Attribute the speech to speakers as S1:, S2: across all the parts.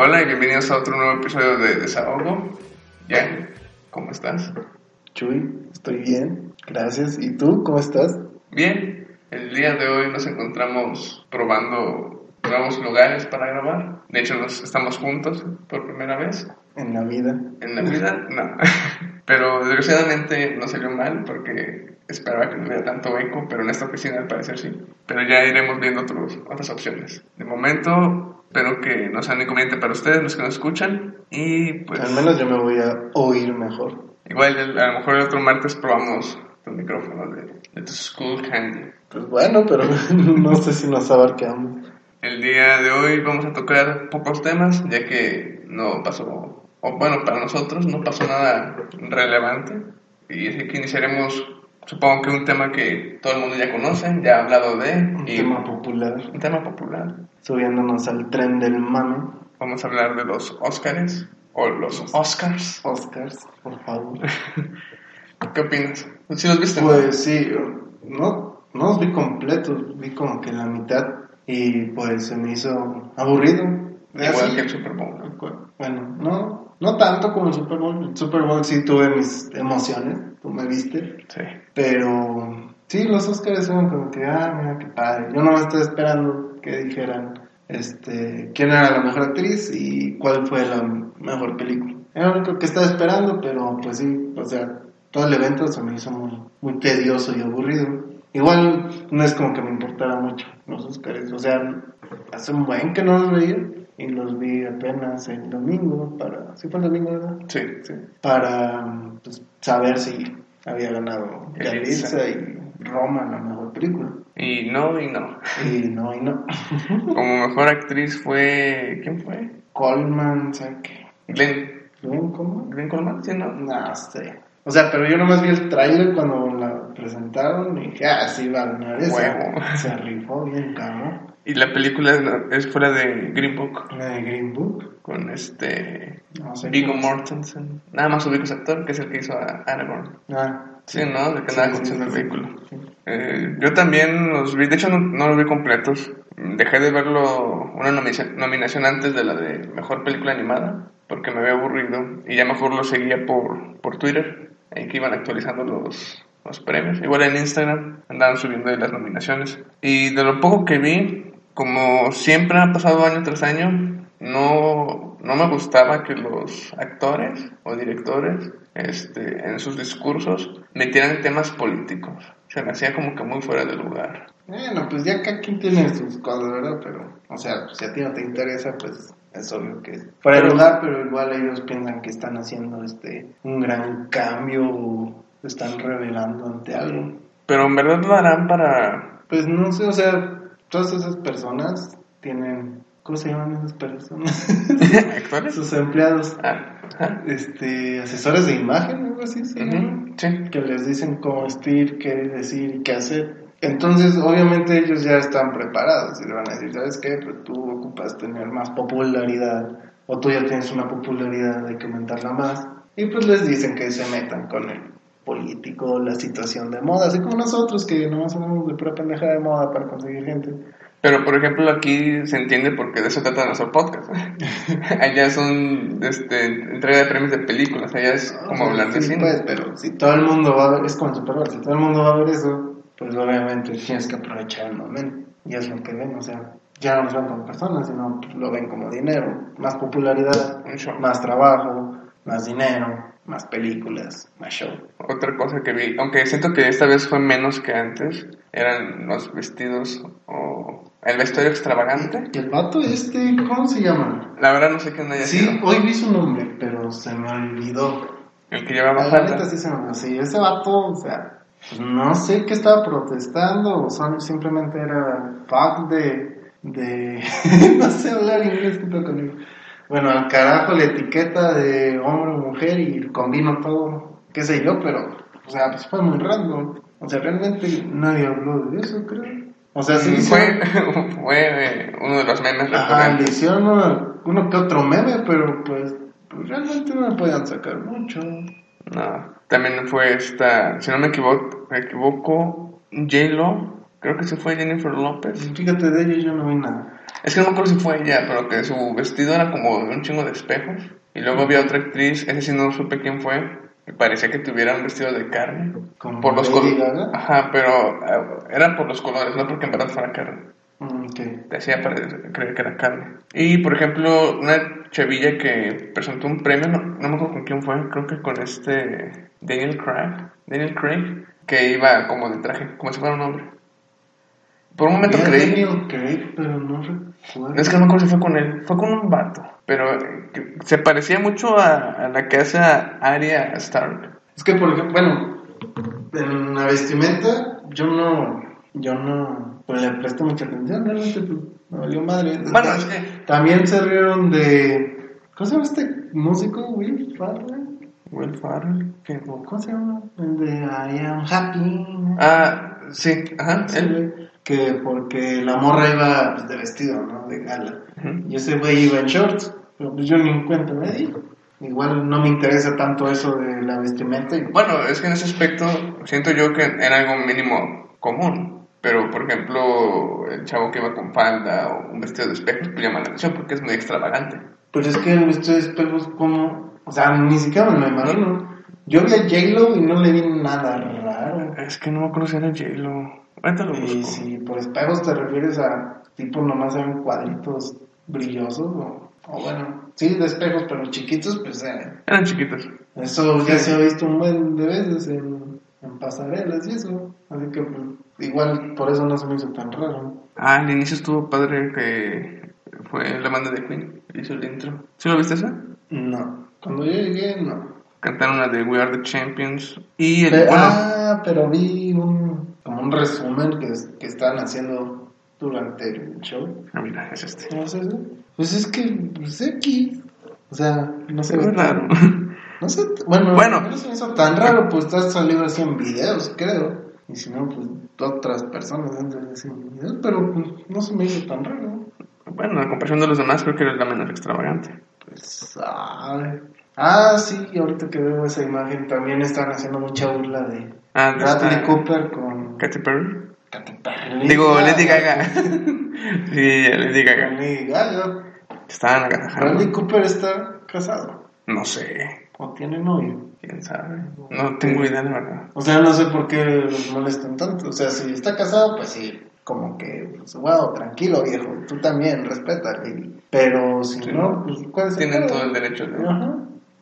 S1: Hola y bienvenidos a otro nuevo episodio de Desahogo. Jan, ¿cómo estás?
S2: Chuy, estoy bien, gracias. ¿Y tú, cómo estás?
S1: Bien, el día de hoy nos encontramos probando nuevos lugares para grabar. De hecho, nos estamos juntos por primera vez.
S2: En la vida.
S1: En la vida, no. Pero desgraciadamente no salió mal porque esperaba que no hubiera tanto eco, pero en esta oficina al parecer sí. Pero ya iremos viendo otros, otras opciones. De momento, espero que no sea inconveniente para ustedes, los que nos escuchan. Y pues.
S2: Al menos yo me voy a oír mejor.
S1: Igual, el- a lo mejor el otro martes probamos tu micrófono de, de tu School Candy.
S2: Pues bueno, pero no sé si nos abarcamos.
S1: El día de hoy vamos a tocar pocos temas, ya que no pasó, o bueno, para nosotros no pasó nada relevante. Y así que iniciaremos, supongo que un tema que todo el mundo ya conoce, ya ha hablado de,
S2: Un
S1: y
S2: tema popular.
S1: un tema popular.
S2: Subiéndonos al tren del mame.
S1: Vamos a hablar de los Oscars, o los Oscars.
S2: Oscars, por favor.
S1: ¿Qué opinas? ¿Sí los viste? no?
S2: Pues sí, no, no los vi completos, vi como que la mitad. Y pues se me hizo aburrido.
S1: Igual
S2: Así.
S1: que el Super Bowl.
S2: Bueno, no, no tanto como el Super Bowl. El Super Bowl sí tuve mis emociones, tú me viste.
S1: Sí.
S2: Pero sí, los Oscars son como que, ah, mira qué padre. Yo no me estoy esperando que dijeran este, quién era la mejor actriz y cuál fue la mejor película. Era lo único que estaba esperando, pero pues sí, o sea, todo el evento se me hizo muy, muy tedioso y aburrido. Igual no es como que me importara mucho los Oscars, o sea, hace un buen que no los veía y los vi apenas el domingo para, sí fue el domingo, ¿verdad?
S1: Sí, sí.
S2: para pues, saber si había ganado.
S1: Yalitza
S2: y Roma la mejor película.
S1: Y no, y no.
S2: Y no, y no.
S1: Como mejor actriz fue. ¿Quién fue?
S2: Coleman, ¿sabes qué?
S1: Glenn.
S2: ¿Glenn cómo?
S1: ¿Glenn Coleman? Sí, no.
S2: No sé. O sea, pero yo nomás vi el tráiler cuando la presentaron y dije, ah, sí, va a ganar.
S1: Huevo.
S2: Se rifó bien, cabrón.
S1: Y la película es- fuera de Green Book.
S2: La de Green Book.
S1: Con este.
S2: No sé.
S1: Viggo Mortensen. Nada más ubico ese actor, que es el que hizo a Aragorn.
S2: Ah,
S1: Sí, ¿no? De que
S2: Sí,
S1: andaba
S2: sí,
S1: conduciendo el
S2: sí,
S1: vehículo.
S2: sí.
S1: Eh, yo también los vi, de hecho no, no los vi completos. Dejé de verlo una nominación, antes de la de mejor película animada, porque me había aburrido. Y ya mejor lo seguía por, por Twitter, ahí que iban actualizando los, los premios. Igual en Instagram andaban subiendo las nominaciones. Y de lo poco que vi, como siempre ha pasado año tras año, no, no me gustaba que los actores o directores este, en sus discursos metieran temas políticos. Se me hacía como que muy fuera de lugar.
S2: Bueno, pues ya cada quien tiene sus cosas, ¿verdad? Pero, o sea, si a ti no te interesa, pues es obvio que es fuera de lugar, pero igual ellos piensan que están haciendo este un gran cambio o se están revelando ante algo.
S1: Pero en verdad lo harán para...
S2: Pues no sé, o sea, todas esas personas tienen, ¿cómo se llaman esas personas?
S1: ¿Actores?
S2: Sus empleados,
S1: Ah,
S2: este, asesores de imagen, algo así, ¿sí?
S1: Sí.
S2: que les dicen cómo vestir, qué decir y qué hacer. Entonces, obviamente ellos ya están preparados y le van a decir, ¿sabes qué? Pues tú ocupas tener más popularidad o tú ya tienes una popularidad, hay que aumentarla más. Y pues les dicen que se metan con el político, la situación de moda, así como nosotros que nomás hablamos de pura pendeja de moda para conseguir gente.
S1: Pero por ejemplo aquí se entiende porque de eso trata nuestro podcast. allá son este, entrega de premios de películas, allá es como hablar de
S2: Sí,
S1: cine.
S2: pues, pero si todo el mundo va a ver, es como el si todo el mundo va a ver eso, pues obviamente tienes que aprovechar el momento. Y es lo que ven, o sea, ya no los ven como personas, sino pues, lo ven como dinero. Más popularidad, más trabajo, más dinero, más películas, más show.
S1: Otra cosa que vi, aunque siento que esta vez fue menos que antes, eran los vestidos o el vestuario extravagante.
S2: Y el vato este, ¿cómo se llama?
S1: La verdad no sé quién haya
S2: Sí,
S1: sido.
S2: hoy vi su nombre, pero se me olvidó.
S1: El que llevaba
S2: La
S1: falda.
S2: sí se me olvidó. Sí, ese vato, o sea, pues, no sé qué estaba protestando, o son- simplemente era fuck de, de, no sé hablar inglés, ¿qué pedo conmigo? Bueno, al carajo la etiqueta de hombre o mujer y combino todo, qué sé yo, pero, o sea, pues fue muy random. O sea, realmente nadie habló de eso, creo. O sea, sí
S1: fue,
S2: hicieron,
S1: fue uno de los memes
S2: ajá, le hicieron uno, uno que otro meme, pero pues, pues realmente no me podían sacar mucho.
S1: No, también fue esta, si no me equivoco, me equivoco J-Lo, creo que se fue Jennifer López.
S2: Fíjate, de ellos yo no vi nada.
S1: Es que no me acuerdo si fue ella, pero que su vestido era como de un chingo de espejos. Y luego había otra actriz, ese sí no supe quién fue, y parecía que tuviera un vestido de carne.
S2: Como
S1: por los colores. Ajá, pero eh, era por los colores, no porque en verdad fuera carne.
S2: Mm, ok.
S1: Te hacía creer que era carne. Y por ejemplo, una chavilla que presentó un premio, no, no me acuerdo con quién fue, creo que con este Daniel Craig, Daniel Craig, que iba como de traje, como si fuera un hombre. Por un momento creí.
S2: Daniel Craig, pero no recuerdo.
S1: Es que no me acuerdo si fue con él, fue con un vato, pero eh, se parecía mucho a, a la que hace a Arya Stark.
S2: Es que, por ejemplo, bueno, en la vestimenta yo no, yo no, pues le presto mucha atención, realmente, pues, me valió madre.
S1: Bueno, es que
S2: También se rieron de, ¿cómo se llama este músico, Will Farrell?
S1: Will Farrell, que-
S2: ¿O ¿Cómo se llama? El de I am happy.
S1: Ah, sí, ajá,
S2: Ese
S1: él.
S2: Que porque la morra iba pues, de vestido, ¿no? De gala.
S1: Ujú.
S2: Y ese güey iba en shorts, pero pues yo ni en cuenta me di. Igual no me interesa tanto eso de la vestimenta. Y,
S1: Bueno, es que en ese aspecto siento yo que era algo mínimo común. Pero, por ejemplo, el chavo que iba con falda o un vestido de espejos, pues llama la atención porque es muy extravagante.
S2: Pero es que el vestido de espejos, como. O sea, ni siquiera me lo imagino. Yo vi a J-Lo y no le vi nada raro.
S1: Es que no me acuerdo si era J-Lo. Ahorita lo
S2: Y
S1: busco.
S2: si por espejos te refieres a tipo nomás en cuadritos brillosos o, o bueno, sí, de espejos pero chiquitos, pues eh,
S1: Eran chiquitos.
S2: eso ya
S1: Sí.
S2: se ha visto un buen de veces en, en pasarelas y eso. Así que pues, igual por eso no se me hizo tan raro.
S1: Ah, al inicio estuvo padre que fue la banda de Queen. Hizo el intro. ¿Sí lo viste esa?
S2: No, cuando yo llegué, no.
S1: Cantaron la de We Are the Champions. Y el.
S2: Pe-
S1: bueno,
S2: ah, pero vi un, como un resumen que, que estaban haciendo durante el show.
S1: ah, mira, es este.
S2: ¿No es? Pues es que, pues X. O sea, no sé.
S1: Se ve raro.
S2: No sé, bueno,
S1: Bueno.
S2: no se me hizo tan raro, pues has salido así en videos, creo. Y si no, pues otras personas han así en videos, pero pues, no se me hizo tan raro.
S1: Bueno, a comparación de los demás, creo que era la menos extravagante.
S2: Pues, ay. Ah, sí, ahorita que veo esa imagen, también están haciendo mucha burla de
S1: Ah,
S2: Bradley Cooper con
S1: Katy Perry.
S2: Katy Perry.
S1: Digo, Lady Gaga. sí, Lady Gaga.
S2: Lady Gaga.
S1: Estaban agasajando.
S2: Bradley Cooper está casado
S1: No sé.
S2: o tiene novio.
S1: ¿Quién sabe? No tengo idea, de verdad.
S2: O sea, no sé por qué los molestan tanto. O sea, si está casado, pues sí, como que, pues, wow, tranquilo, viejo. Tú también, respeta. Pero si
S1: Sí.
S2: no, pues, ¿cuál es el
S1: Tienen todo el derecho de...
S2: Ajá.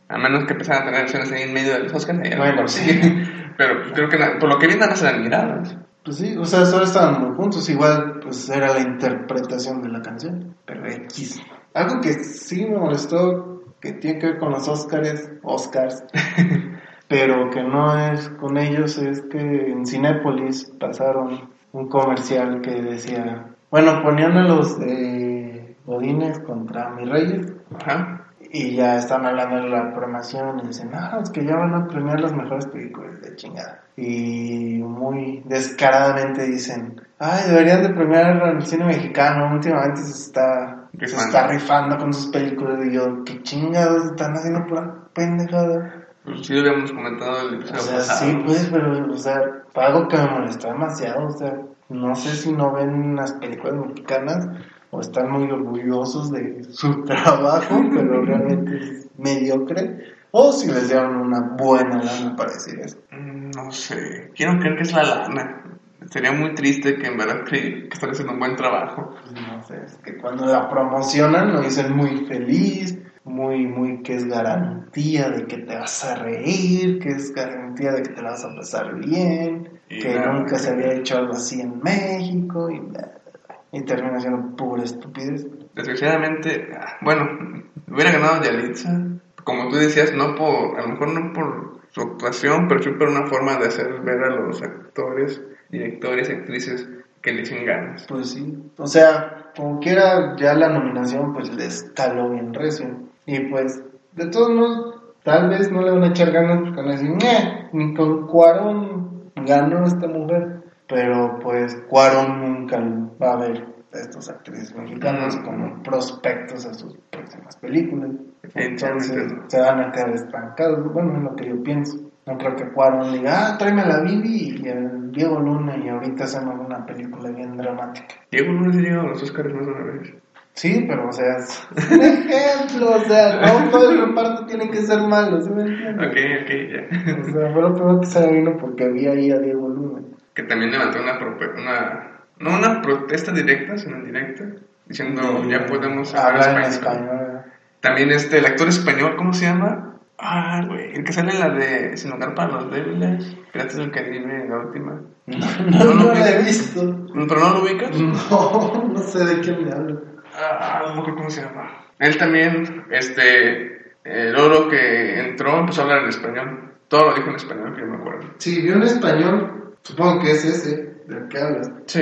S1: A menos que empezaran a tener acciones ahí en medio de los Oscars.
S2: Bueno,
S1: mejor
S2: sí.
S1: Pero pues, creo que na- por lo que vi nada se dan miradas.
S2: Pues sí, o sea, solo estaban muy juntos. Igual, pues era la interpretación de la canción. Pero X. Algo que sí me molestó, que tiene que ver con los Oscars, Oscars, pero que no es con ellos, es que en Cinépolis pasaron un comercial que decía, bueno, ponían a los de Godines contra mis reyes
S1: Ajá.
S2: Y ya están hablando de la programación y dicen, ah, es que ya van a premiar las mejores películas de chingada. Y muy descaradamente dicen, ay, deberían de premiar al cine mexicano, últimamente se está, se
S1: Rifando.
S2: está rifando con sus películas y yo, qué chingados están haciendo pura pendejada.
S1: Pues sí lo habíamos comentado el
S2: O
S1: episodio
S2: sea,
S1: pasado.
S2: sí, pues, pero, o sea, algo que me molestó demasiado, o sea, no sé si no ven las películas mexicanas o están muy orgullosos de su trabajo, pero realmente es mediocre, o si les dieron una buena lana para decir eso.
S1: Mm, No sé. Quiero creer que es la lana. Sería muy triste que en verdad cre- que están haciendo un buen trabajo.
S2: Pues, no sé, es que cuando la promocionan lo dicen muy feliz, muy, muy que es garantía de que te vas a reír, que es garantía de que te la vas a pasar bien,
S1: Y
S2: que nunca se había hecho algo así en México y, bla. Y termina siendo pura estupidez.
S1: Desgraciadamente, bueno, hubiera ganado Yalitza. Como tú decías, no por, a lo mejor no por su actuación, pero sí por una forma de hacer ver a los actores, directores actrices que le echen ganas.
S2: Pues sí, o sea, como quiera ya la nominación pues les caló bien recio. Y pues, de todos modos, tal vez no le van a echar ganas porque van a decir, "Ñe, ni con Cuarón ganó esta mujer. Pero pues Cuarón nunca va a ver a estos actrices mexicanos como prospectos a sus próximas películas. Entonces se van a quedar estancados. Bueno, es lo que yo pienso. No creo que Cuarón diga, ah, tráeme a la Bibi y el Diego Luna y ahorita hacemos una película bien dramática.
S1: Diego Luna se llegó a los Oscars más de una vez.
S2: Sí, pero o sea, es un ejemplo, o sea, no todo el reparto tiene que ser malo, ¿sí me entiendes?
S1: Ok, ok, ya.
S2: O sea, fue lo primero que se vino porque vi ahí a Diego Luna.
S1: Que también levantó una, una no una protesta directa, sino indirecta, diciendo ya podemos
S2: hablar en español.
S1: También este, el actor español, ¿cómo se llama? Ah, güey, el que sale en la de Sin lugar para los débiles, Piratas del Caribe, la última.
S2: No, no, no la he visto.
S1: ¿Pero no lo ubicas?
S2: No, no sé de quién me hablo.
S1: Ah, no acuerdo cómo se llama. Él también, este, el oro que entró empezó a hablar en español. Todo lo dijo en español, que yo me acuerdo.
S2: Sí, vi un español, supongo que es ese del que hablas.
S1: Sí.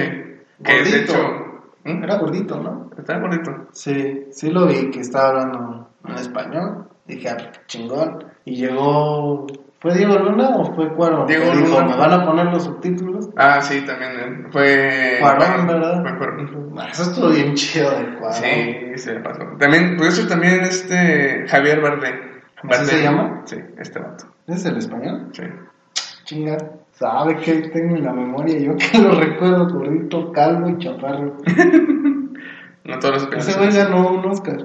S1: Que de
S2: Gordito.
S1: hecho... ¿Mm?
S2: Era gordito, ¿no?
S1: Está bonito.
S2: Sí, sí lo vi que estaba hablando en español. Dije, ah, chingón. Y llegó. ¿Fue Diego Luna o fue Cuarón?
S1: Diego
S2: dijo,
S1: Luna.
S2: ¿Me van a poner los subtítulos?
S1: Ah, sí, también él. Fue...
S2: Cuarón, ¿verdad?
S1: Fue Cuarón.
S2: Ah, Eso estuvo bien chido de Cuarón.
S1: Sí, se me pasó. También, por eso también este Javier Bardem.
S2: ¿Así se llama?
S1: Sí, este vato.
S2: ¿Es el español?
S1: Sí.
S2: Chinga. ¿Sabe que tengo en la memoria? Yo que lo recuerdo gordito, calvo y chaparro.
S1: No todos los
S2: Ese güey ganó un Oscar.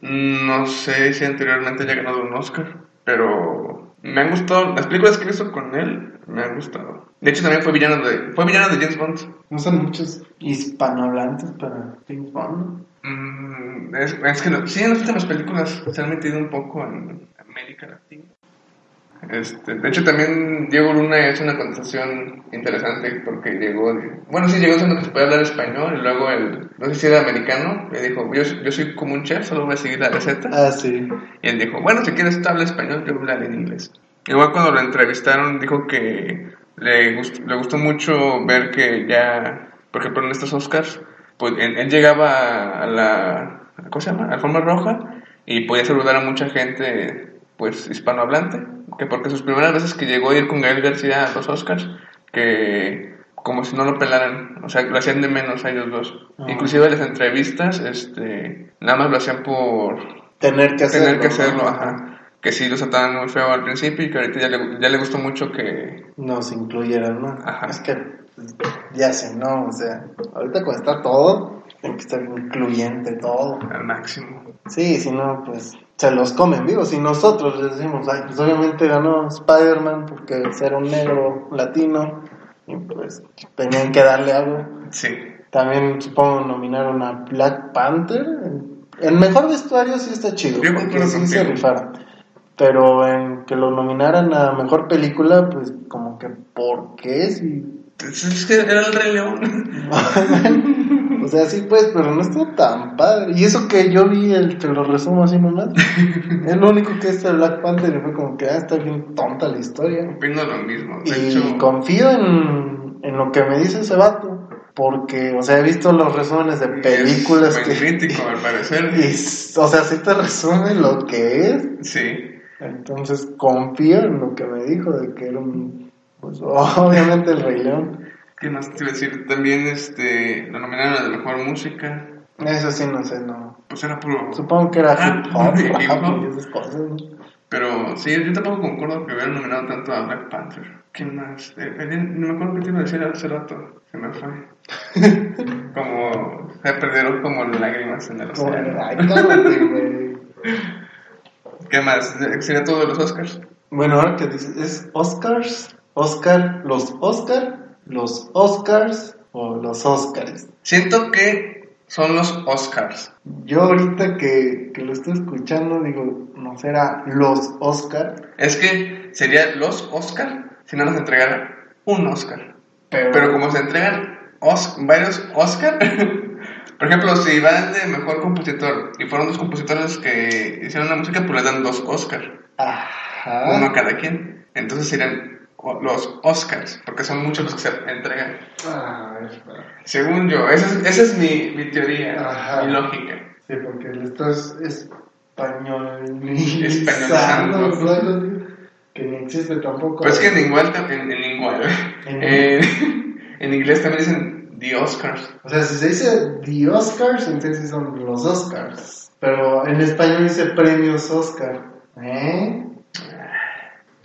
S1: No sé si anteriormente haya ganado un Oscar, pero me han gustado. Las películas que visto con él me han gustado. De hecho, también fue villano de, fue villano de James Bond.
S2: No son muchos hispanohablantes para James Bond.
S1: Mm, es, es que no- sí, en las últimas películas se han metido un poco en América Latina. Este, de hecho, también Diego Luna es una contestación interesante porque llegó, de- bueno, sí, llegó diciendo que se puede hablar español y luego el, no sé si era americano, le dijo, yo, yo soy como un chef, solo voy a seguir la receta.
S2: Ah, sí.
S1: Y él dijo, bueno, si quieres tú habla español, yo hablaré en inglés. Igual cuando lo entrevistaron, dijo que le gustó, le gustó mucho ver que ya, por ejemplo, en estos Oscars, pues él, él llegaba a la, ¿cómo se llama? A la forma roja y podía saludar a mucha gente, pues, hispanohablante, que porque sus primeras veces que llegó a ir con Gael García a los Oscars, que como si no lo pelaran, o sea, lo hacían de menos a ellos dos.
S2: Ah.
S1: Inclusive las entrevistas, este, nada más lo hacían por,
S2: Tener que hacerlo.
S1: tener que
S2: ¿no?
S1: hacerlo, ajá. Que sí lo trataban muy feo al principio y que ahorita ya le, ya le gustó mucho que...
S2: Nos incluyeran, ¿no?
S1: Ajá.
S2: Es que ya sé, ¿no? O sea, ahorita cuando está todo, tiene que estar incluyente todo.
S1: al máximo.
S2: Sí, si no, pues se los comen vivos. Y nosotros les decimos, ay, pues obviamente ganó Spider-Man porque era un negro latino y pues tenían que darle algo.
S1: Sí.
S2: También supongo nominaron a Black Panther. El mejor vestuario sí está chido,
S1: Yo
S2: porque sí se rifaron. Pero en que lo nominaran a mejor película, pues como que, ¿por qué? Si
S1: Es es que era el Rey León.
S2: o sea, sí, pues, pero no estuvo tan padre. Y eso que yo vi, el, te lo resumo así nomás. es lo único que es el Black Panther y fue como que, ah, está bien tonta la historia.
S1: Opino lo mismo. De
S2: Y
S1: hecho,
S2: confío en, en lo que me dice ese vato. Porque, o sea, he visto los resúmenes de películas
S1: es
S2: que...
S1: muy crítico, al parecer.
S2: y, o sea, sí te resume lo que es.
S1: Sí.
S2: Entonces confío en lo que me dijo de que era un... Pues obviamente el Rey León.
S1: ¿Qué más te iba a decir? También este, lo nominaron a la mejor música.
S2: Eso sí, no sé, no.
S1: Pues era puro...
S2: Supongo que era
S1: Ah,
S2: hip hop,
S1: hip
S2: rap
S1: hop.
S2: y esas cosas. ¿no?
S1: Pero sí, yo tampoco concuerdo que hubieran nominado tanto a Black Panther. ¿Quién más? Eh, eh, no me acuerdo qué te iba a decir hace rato. Se me fue. como... Se perdieron como lágrimas en el océano. ¿Qué más? ¿Sería todo de los Oscars?
S2: Bueno, ahora que dices, ¿es Oscars? Oscar, los Oscar, los Oscars o los Oscars.
S1: Siento que son los Oscars.
S2: Yo ahorita que, que lo estoy escuchando digo, no será los Oscar,
S1: Es que sería los Oscar si no nos entregaran un Oscar.
S2: pero,
S1: Pero como se entregan os- varios Oscar, por ejemplo, si van de mejor compositor y fueron dos compositores que hicieron la música, pues les dan dos Oscar,
S2: Ajá.
S1: uno a cada quien. Entonces serían los Oscars, porque son muchos los que se entregan.
S2: Ah.
S1: Según yo, esa es, esa es mi, mi teoría,
S2: Ajá.
S1: mi lógica.
S2: Sí, porque le estás
S1: Españolizando.
S2: españolizando, que ni existe tampoco.
S1: Pues es que en igual, en, en igual,
S2: En-
S1: en, en inglés también dicen The Oscars.
S2: O sea, si se dice The Oscars, entonces son los Oscars. Pero en español dice premios Oscar. ¿Eh?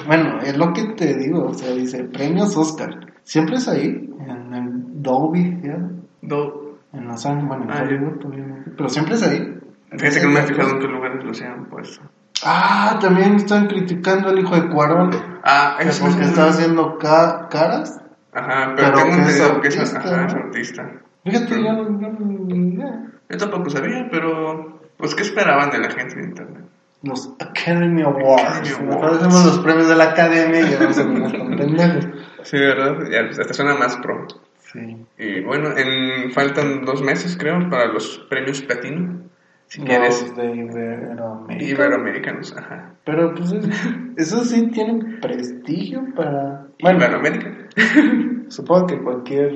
S2: Bueno, es lo que te digo, o sea, dice premios Oscar. Siempre es ahí, en el Dolby, ¿ya?
S1: Do-
S2: En Los Ángeles, bueno, en
S1: Ah,
S2: Hollywood. Pero siempre es ahí.
S1: Fíjate que no me he fijado en qué lugares los han puesto.
S2: Ah, también están criticando al hijo de Cuarón.
S1: Ah,
S2: que
S1: eso
S2: porque
S1: es
S2: está haciendo ca- caras.
S1: Ajá, pero,
S2: Pero
S1: tengo
S2: es
S1: entendido que es,
S2: autista,
S1: ajá, es
S2: ¿no?
S1: autista.
S2: Fíjate, yo no, yo no-.
S1: Yo tampoco sabía, pero. Pues, ¿qué esperaban de la gente de internet?
S2: Los Academy Awards.
S1: Academy Awards.
S2: parecemos los premios de la academia y me tan pendejos.
S1: Sí, ¿verdad? Ya, pues, hasta suena más pro.
S2: Sí.
S1: Y bueno, en, faltan dos meses, creo, para los premios platino. Si quieres.
S2: Los de Iberoamérica.
S1: Iberoamericanos, ajá.
S2: Pero pues es- eso sí tiene prestigio para... Bueno,
S1: Iberoamérica.
S2: supongo que cualquier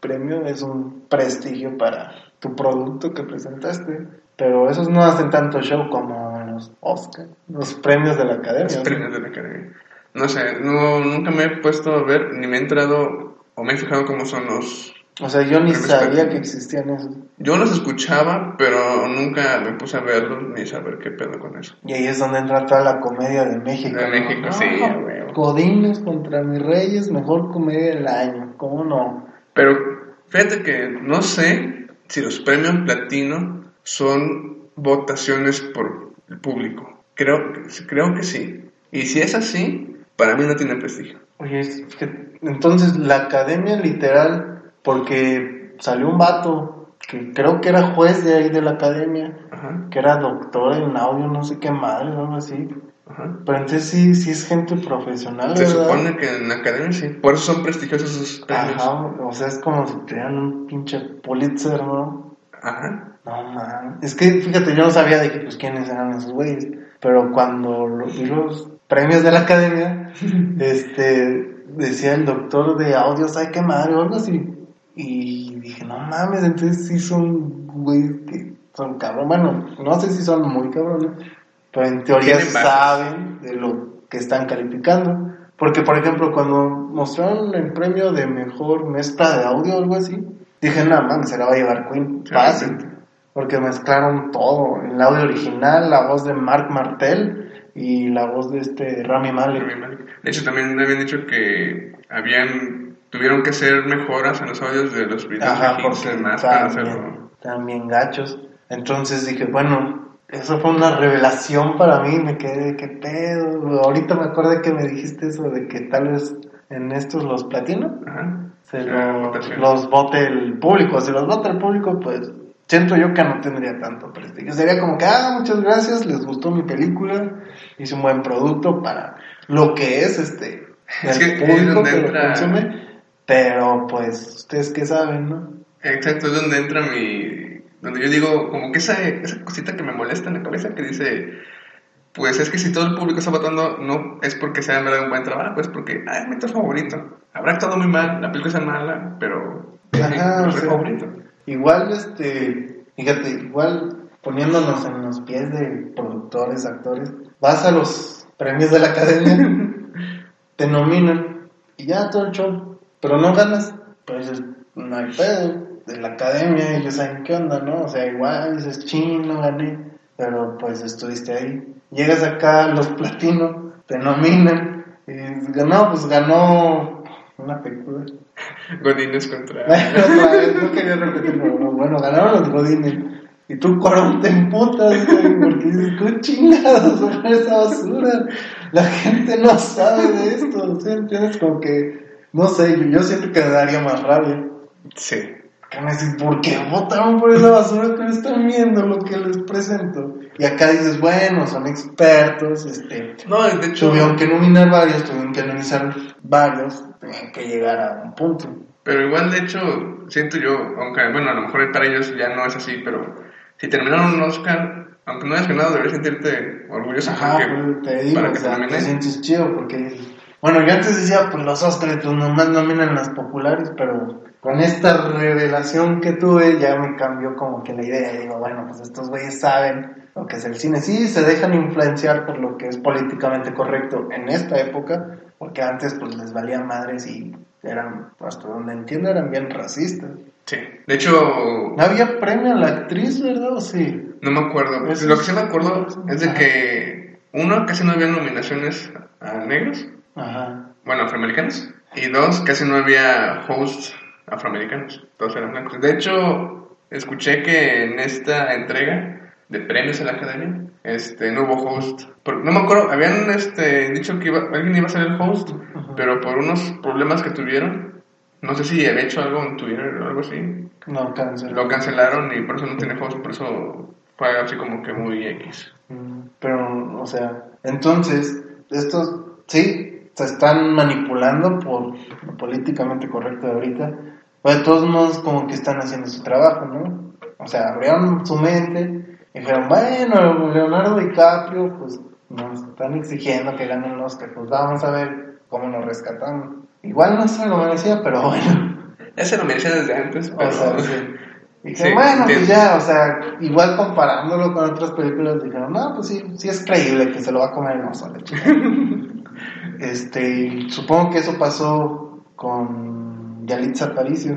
S2: premio es un prestigio para tu producto que presentaste. Pero esos no hacen tanto show como los Oscar, los premios de la academia.
S1: Los premios de la academia. No sé, no, nunca me he puesto a ver, ni me he entrado, o me he fijado cómo son los...
S2: O sea, yo ni sabía que existían esos.
S1: Yo los escuchaba, pero nunca me puse a verlos ni saber qué pedo con eso.
S2: Y ahí es donde entra toda la comedia de México.
S1: De
S2: ¿no?
S1: México,
S2: No,
S1: sí, a huevo.
S2: Godines contra mis reyes, mejor comedia del año. ¿Cómo no?
S1: Pero fíjate que no sé si los premios platino son votaciones por el público. Creo, que- creo que sí. Y si es así, para mí no tiene prestigio.
S2: Oye, es que- entonces la academia literal, porque salió un vato que creo que era juez de ahí de la academia,
S1: Ajá,
S2: que era doctor en audio, no sé qué madre, algo así.
S1: ajá.
S2: Pero entonces sí, sí es gente profesional,
S1: Se
S2: ¿verdad?
S1: supone que en la academia sí. Por eso son prestigiosos esos premios.
S2: Ajá, o sea, es como si te dieran un pinche Pulitzer, ¿no?
S1: Ajá.
S2: No, man. Es que, fíjate, yo no sabía de que, pues, quiénes eran esos güeyes. Pero cuando lo- vi los premios de la academia, este, decía el doctor de audio, ¿sabe qué madre? O algo así. Y dije, no mames, entonces sí son güeyes que son cabrón. Bueno, no sé si son muy cabrones, pero en teoría saben de lo que están calificando. Porque, por ejemplo, cuando mostraron el premio de mejor mezcla de audio o algo así, dije, no mames, se la va a llevar Queen fácil. Porque mezclaron todo. El audio original, la voz de Mark Martel y la voz de este Rami Malek.
S1: De hecho, también me habían dicho que habían tuvieron que hacer mejoras en los audios de los videos
S2: Ajá,
S1: de
S2: porque
S1: para hacerlo.
S2: bien gachos. Entonces dije, bueno, eso fue una revelación para mí. Me quedé, ¿qué pedo? Ahorita me acordé que me dijiste eso de que tal vez en estos los platinos
S1: Ajá.
S2: Se lo- los vote el público. Si los vota el público, pues siento yo que no tendría tanto prestigio. Sería como que, ah, muchas gracias, les gustó mi película, hice un buen producto para lo que es este
S1: Es
S2: el
S1: que es
S2: público que lo
S1: entra-
S2: consume. Pero pues ustedes qué saben, ¿no?
S1: Exacto, es donde entra mi. Donde yo digo, como que esa, esa cosita que me molesta en la cabeza que dice. Pues es que si todo el público está votando, no es porque sea en verdad un buen trabajo, es porque, ah, es mi actor favorito. Habrá actuado muy mal, la película es mala, pero. es mi actor favorito.
S2: Igual, este, fíjate, igual poniéndonos en los pies de productores, actores, vas a los premios de la academia, te nominan y ya todo el show, pero no ganas, pues no hay pedo, de la academia ellos saben qué onda, ¿no? O sea, igual dices, ching, no gané, pero pues estuviste ahí. Llegas acá los platinos, te nominan y ganó, pues ganó una película.
S1: Godínez contra.
S2: Vez, no quería repetirlo, bueno, ganaron los Godines. Y tú, Cuarón, te emputas, güey, porque dices, ¿qué chingados son esa basura? La gente no sabe de esto, ¿sí entiendes? Como que, no sé, yo, yo siento que me daría más rabia.
S1: Sí.
S2: Que me dicen, ¿por qué votaron por esa basura que están viendo lo que les presento? Y acá dices, bueno, son expertos, este,
S1: No, de hecho.
S2: tuvieron que nominar varios, tuvieron que analizar varios, tenían que llegar a un punto.
S1: Pero igual, de hecho, siento yo, aunque, bueno, a lo mejor para ellos ya no es así, pero si terminaron un Oscar, aunque no hayas ganado, deberías sentirte orgulloso
S2: Ajá,
S1: porque,
S2: pues, te digo,
S1: para
S2: o
S1: que te
S2: sea, te sientes chido porque... Bueno, yo antes decía, pues los Oscars, pues nomás nominan las populares, pero con esta revelación que tuve ya me cambió como que la idea. Digo, bueno, pues estos güeyes saben lo que es el cine. Sí, se dejan influenciar por lo que es políticamente correcto en esta época, porque antes pues les valían madres y eran, hasta donde entiendo, eran bien racistas.
S1: Sí. De hecho,
S2: No había premio a la actriz, ¿verdad? ¿O sí?
S1: no me acuerdo.
S2: Eso
S1: Lo que sí me acuerdo es de
S2: Ajá.
S1: que uno, casi no había nominaciones a negros,
S2: Ajá.
S1: bueno, afroamericanos, y dos, casi no había hosts afroamericanos, todos eran blancos. De hecho, escuché que en esta entrega de premios a la academia, este, no hubo host. Por- no me acuerdo, habían este, dicho que iba- alguien iba a ser el host, pero por unos problemas que tuvieron, no sé si había hecho algo en Twitter o algo así,
S2: No, cáncer.
S1: lo cancelaron y por eso no tiene host, por eso fue así como que muy X.
S2: Mm, Pero, o sea, entonces, estos sí se están manipulando por lo políticamente correcto de ahorita, pero de todos modos como que están haciendo su trabajo, ¿no? O sea, abrieron su mente y dijeron, bueno, Leonardo DiCaprio, pues nos están exigiendo que gane el Oscar, pues vamos a ver cómo nos rescatamos. Igual no se lo merecía, pero bueno.
S1: Ya se lo merecía desde antes,
S2: O sea, sí. Y dije,
S1: Sí,
S2: bueno, pues ya, o sea, igual comparándolo con otras películas, dijeron, no, pues sí, sí es creíble que se lo va a comer el oso, este, supongo que eso pasó con Yalitza Aparicio.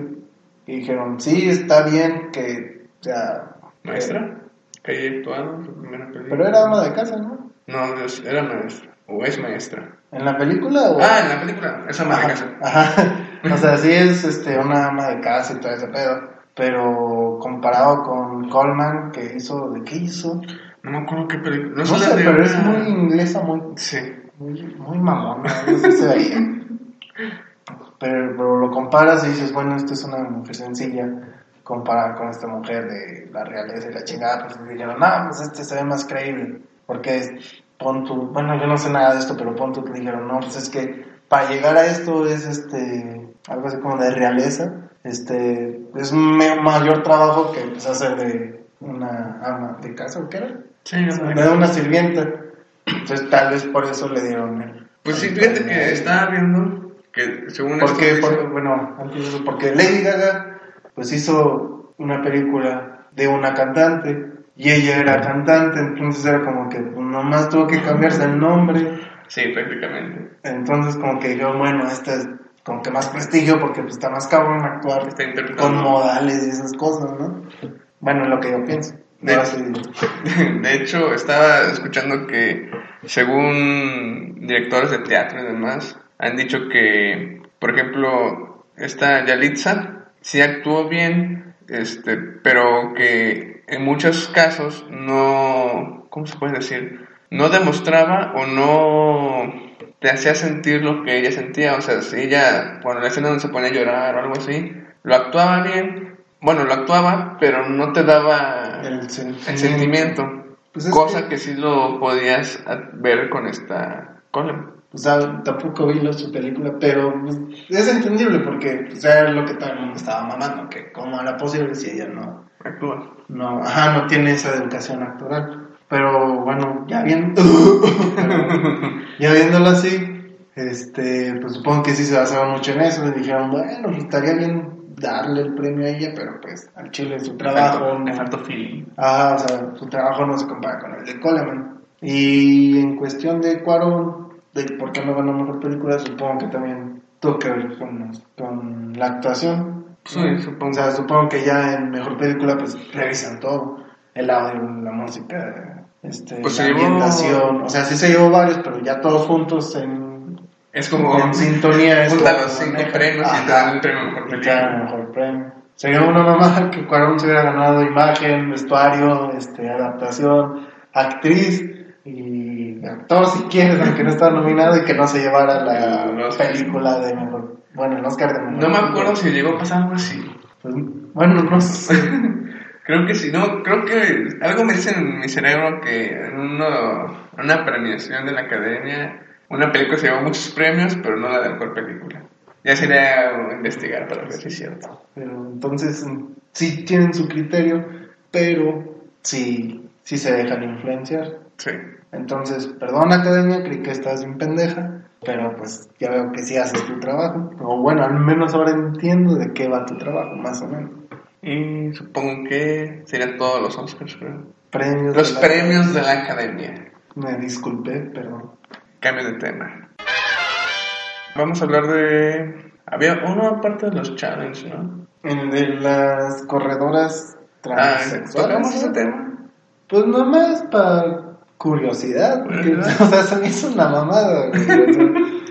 S2: Y dijeron, sí, está bien que, o sea,
S1: ¿Maestra? Que haya actuado su primera película.
S2: pero era ama de casa, ¿no?
S1: No, es- era maestra. O es maestra.
S2: ¿En la película o...?
S1: Ah, en la película. Es ama de casa.
S2: ajá. O sea, sí es este, una ama de casa y todo ese pedo. Pero comparado con Coleman, que hizo, ¿de qué hizo?
S1: No me acuerdo qué película. No,
S2: No
S1: sé
S2: pero es muy inglesa, muy,
S1: Sí.
S2: muy, muy mamona, no sé si se veía. Pero, pero lo comparas y dices, bueno, esta es una mujer sencilla comparada con esta mujer de la realeza y la chingada, pues dijeron, no, pues este se ve más creíble, porque es, pon tu, bueno, yo no sé nada de esto, pero pon tu dijeron, no, pues es que para llegar a esto es este, algo así como de realeza, este, es mayor trabajo que pues, hacer de una ama de casa, ¿o qué era?
S1: Sí,
S2: de una sirvienta. Entonces tal vez por eso le dieron el...
S1: Pues sí, fíjate que estaba viendo que según
S2: Porque,
S1: esto dice-
S2: porque, bueno, porque Lady Gaga pues hizo una película de una cantante y ella era cantante, entonces era como que pues, nomás tuvo que cambiarse el nombre,
S1: Sí, prácticamente.
S2: entonces como que dijeron, bueno, esta es como que más prestigio porque pues, está más cabrón actuar
S1: Está
S2: con modales y esas cosas, ¿no? Bueno, es lo que yo pienso.
S1: De-
S2: No, sí.
S1: De hecho, estaba escuchando que según directores de teatro y demás, han dicho que, por ejemplo, esta Yalitza sí actuó bien, este, pero que en muchos casos no, ¿cómo se puede decir? No demostraba o no te hacía sentir lo que ella sentía, o sea, si ella, cuando la escena donde se ponía a llorar o algo así, lo actuaba bien, bueno, lo actuaba, pero no te daba
S2: El
S1: el
S2: sentimiento. Pues es
S1: cosa
S2: que-
S1: que... sí lo podías ver con esta Coleman.
S2: O sea, tampoco vi su película, pero pues, es entendible porque o sea, es lo que todo el mundo estaba mamando, que cómo era posible si ella no,
S1: Actúa.
S2: no, ajá, no tiene esa educación actoral. Pero bueno, ya viendo, ya viéndolo así, este, pues supongo que sí se basaron mucho en eso, y dijeron, bueno, pues, estaría bien darle el premio a ella, pero pues al chile su trabajo,
S1: Me
S2: no-
S1: faltó feeling.
S2: Ah, o sea, su trabajo no se compara con el de Coleman. Y en cuestión de Cuarón, de por qué no ganó mejor película, supongo que también tuvo que ver con, con la actuación.
S1: Sí, supongo.
S2: O sea, supongo que ya en mejor película, pues revisan todo: el audio, la música, este,
S1: Pues
S2: la
S1: se llevó-
S2: ambientación. O sea, sí se llevó varios, pero ya todos juntos en,
S1: Es como
S2: en sintonía. es
S1: junta los cinco premios y te dan el premio mejor película.
S2: mejor premio. Sería una mamá que Cuarón se hubiera ganado imagen, vestuario, este, adaptación, actriz y actor si quieres, aunque no estaba nominado y que no se llevara la película de mejor, bueno, el Oscar de mejor.
S1: No me acuerdo si llegó a pasar algo así.
S2: Pues, bueno, no sé.
S1: Creo que sí, no, creo que algo me dice en mi cerebro que en uno- una premiación de la academia, una película se llevó muchos premios, pero no la de mejor película. Ya sería investigar para ver si es cierto.
S2: Pero entonces sí tienen su criterio, pero sí, sí se dejan influenciar.
S1: Sí.
S2: Entonces, perdón academia, creí que estás bien pendeja, pero pues ya veo que sí haces tu trabajo. O bueno, al menos ahora entiendo de qué va tu trabajo, más o menos.
S1: Y supongo que serían todos los Oscars, creo.
S2: Premios.
S1: Los
S2: de
S1: premios de la academia.
S2: Me disculpé, perdón.
S1: Cambio de tema. Vamos a hablar de... Había una aparte de los challenges, ¿no?
S2: En de las corredoras
S1: Ah,
S2: transexuales.
S1: ¿tocamos ese tema?
S2: Pues nomás para curiosidad. Porque, o sea, se me hizo una mamada, güey. O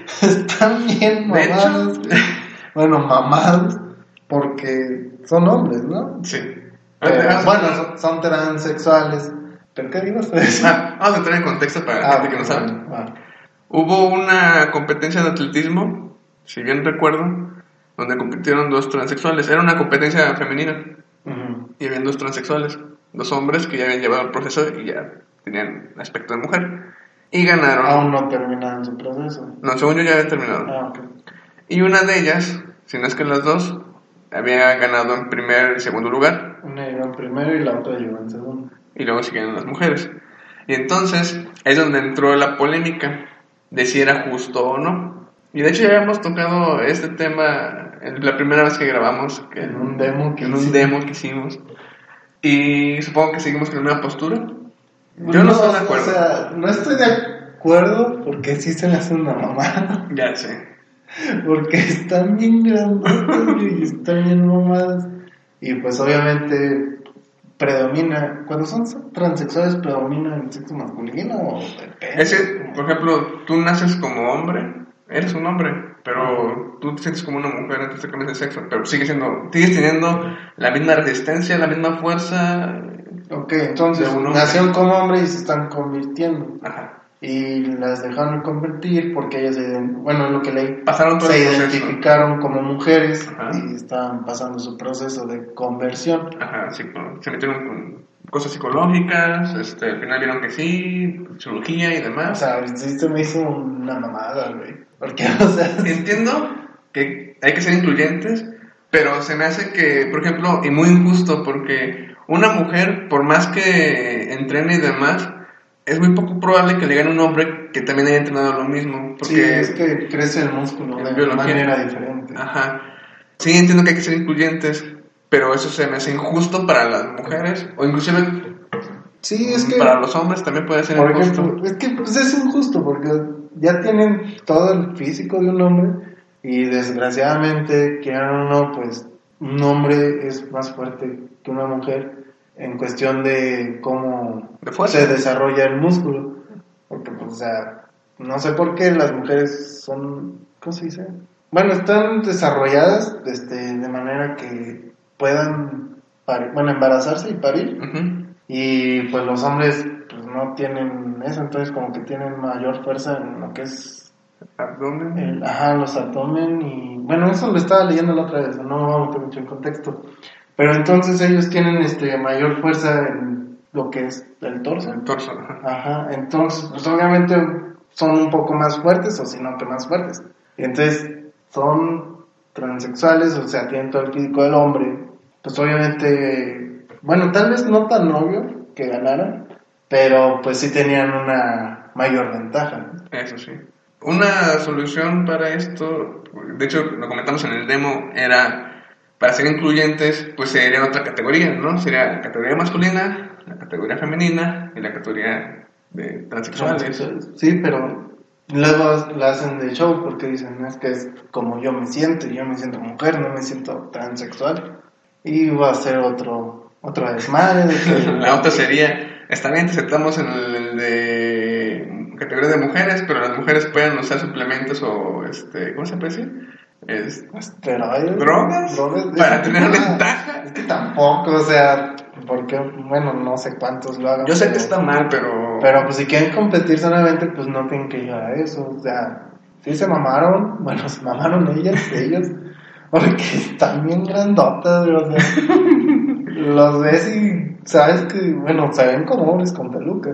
S2: sea, están bien
S1: hecho-
S2: mamados. Bueno, mamados. Porque son hombres, ¿no?
S1: Sí.
S2: Pero,
S1: Ah,
S2: bueno, son, son transexuales. ¿Pero qué digo?
S1: ah, vamos a entrar en contexto para la gente que no sabe. Hubo una competencia de atletismo, si bien recuerdo, donde compitieron dos transexuales. Era una competencia femenina y habían dos transexuales, dos hombres que ya habían llevado el proceso y ya tenían aspecto de mujer. Y ganaron.
S2: Aún no terminaron su proceso.
S1: No, según yo ya habían terminado.
S2: Ah, ok.
S1: Y una de ellas, si no es que las dos, había ganado en primer y segundo lugar.
S2: Una llegó en primero y la otra llegó en segundo.
S1: y luego siguieron las mujeres. Y entonces es donde entró la polémica de si era justo o no. Y de hecho ya habíamos tocado este tema en la primera vez que grabamos, que
S2: En un demo que
S1: en un
S2: hicimos.
S1: demo que hicimos. Y supongo que seguimos con la misma postura. Yo no estoy de acuerdo.
S2: O sea, no estoy de acuerdo porque sí se me hace una mamada.
S1: Ya sé.
S2: Porque están bien güey, y están bien mamadas. Y pues obviamente predomina, cuando son transexuales predomina el sexo masculino o depende.
S1: Es que, por ejemplo, tú naces como hombre, eres un hombre, pero tú te sientes como una mujer, entonces te cambias de sexo, pero sigues siendo, sigues teniendo la misma resistencia, la misma fuerza.
S2: Ok, entonces nacieron como hombres y se están convirtiendo.
S1: Ajá.
S2: Y las dejaron convertir porque ellas, bueno, es lo que leí,
S1: Pasaron todo
S2: se
S1: el
S2: identificaron como mujeres
S1: Ajá.
S2: y estaban pasando su proceso de conversión.
S1: Ajá, sí, se metieron con cosas psicológicas, este, al final vieron que sí, cirugía y
S2: O
S1: demás.
S2: sea, sí se me hizo una mamada, güey. Porque, o sea,
S1: Entiendo que hay que ser incluyentes, pero se me hace que, por ejemplo, y muy injusto, porque una mujer, por más que entrene y demás, es muy poco probable que le gane un hombre que también haya entrenado lo mismo. Porque,
S2: sí, es que crece el músculo de
S1: biología.
S2: manera diferente.
S1: Ajá. Sí, entiendo que hay que ser incluyentes, pero eso se me hace injusto para las mujeres, o inclusive
S2: Sí, es que,
S1: para los hombres también puede ser injusto.
S2: ejemplo, es que pues, es injusto porque ya tienen todo el físico de un hombre y desgraciadamente, quieran o no, pues un hombre es más fuerte que una mujer en cuestión de cómo
S1: De
S2: se desarrolla el músculo. Porque, pues, o sea, no sé por qué las mujeres son, ¿cómo se dice? Bueno, están desarrolladas este, de manera que puedan, parir- bueno, embarazarse y parir. Y pues los hombres pues no tienen eso, entonces como que tienen mayor fuerza en lo que es
S1: Abdomen.
S2: el, ajá, los abdomen y bueno, eso lo estaba leyendo la otra vez, no me voy a meter mucho en contexto. Pero entonces ellos tienen este mayor fuerza en lo que es el torso.
S1: El torso. ajá.
S2: Ajá, entonces pues obviamente son un poco más fuertes o si no que más fuertes. Y entonces son transexuales, o sea, tienen todo el físico del hombre. Pues obviamente, bueno, tal vez no tan obvio que ganaran, pero pues sí tenían una mayor ventaja.
S1: Eso sí. Una solución para esto, de hecho lo comentamos en el demo, era para ser incluyentes, pues sería otra categoría, ¿no? Sería la categoría masculina, la categoría femenina y la categoría de transexuales.
S2: Sí, pero luego la hacen de show porque dicen, es que es como yo me siento, yo me siento mujer, no me siento transexual. Y va a ser otro, otro desmadre.
S1: La otra sería, está bien, aceptamos en el, el de categoría de mujeres, pero las mujeres pueden usar suplementos o, este, ¿cómo se puede decir? Es-
S2: Esteroides.
S1: ¿Drogas?
S2: drogas,
S1: Para tener ventaja.
S2: Es que tampoco, o sea, porque, bueno, no sé cuántos lo hagan.
S1: Yo sé que está mal, pero...
S2: Pero pues si quieren competir solamente, pues no tienen que llegar a eso. O sea, sí se mamaron, bueno, se mamaron ellas, ellos, porque están bien grandotas, o sea, los ves y sabes que, bueno, se ven como hombres con peluca.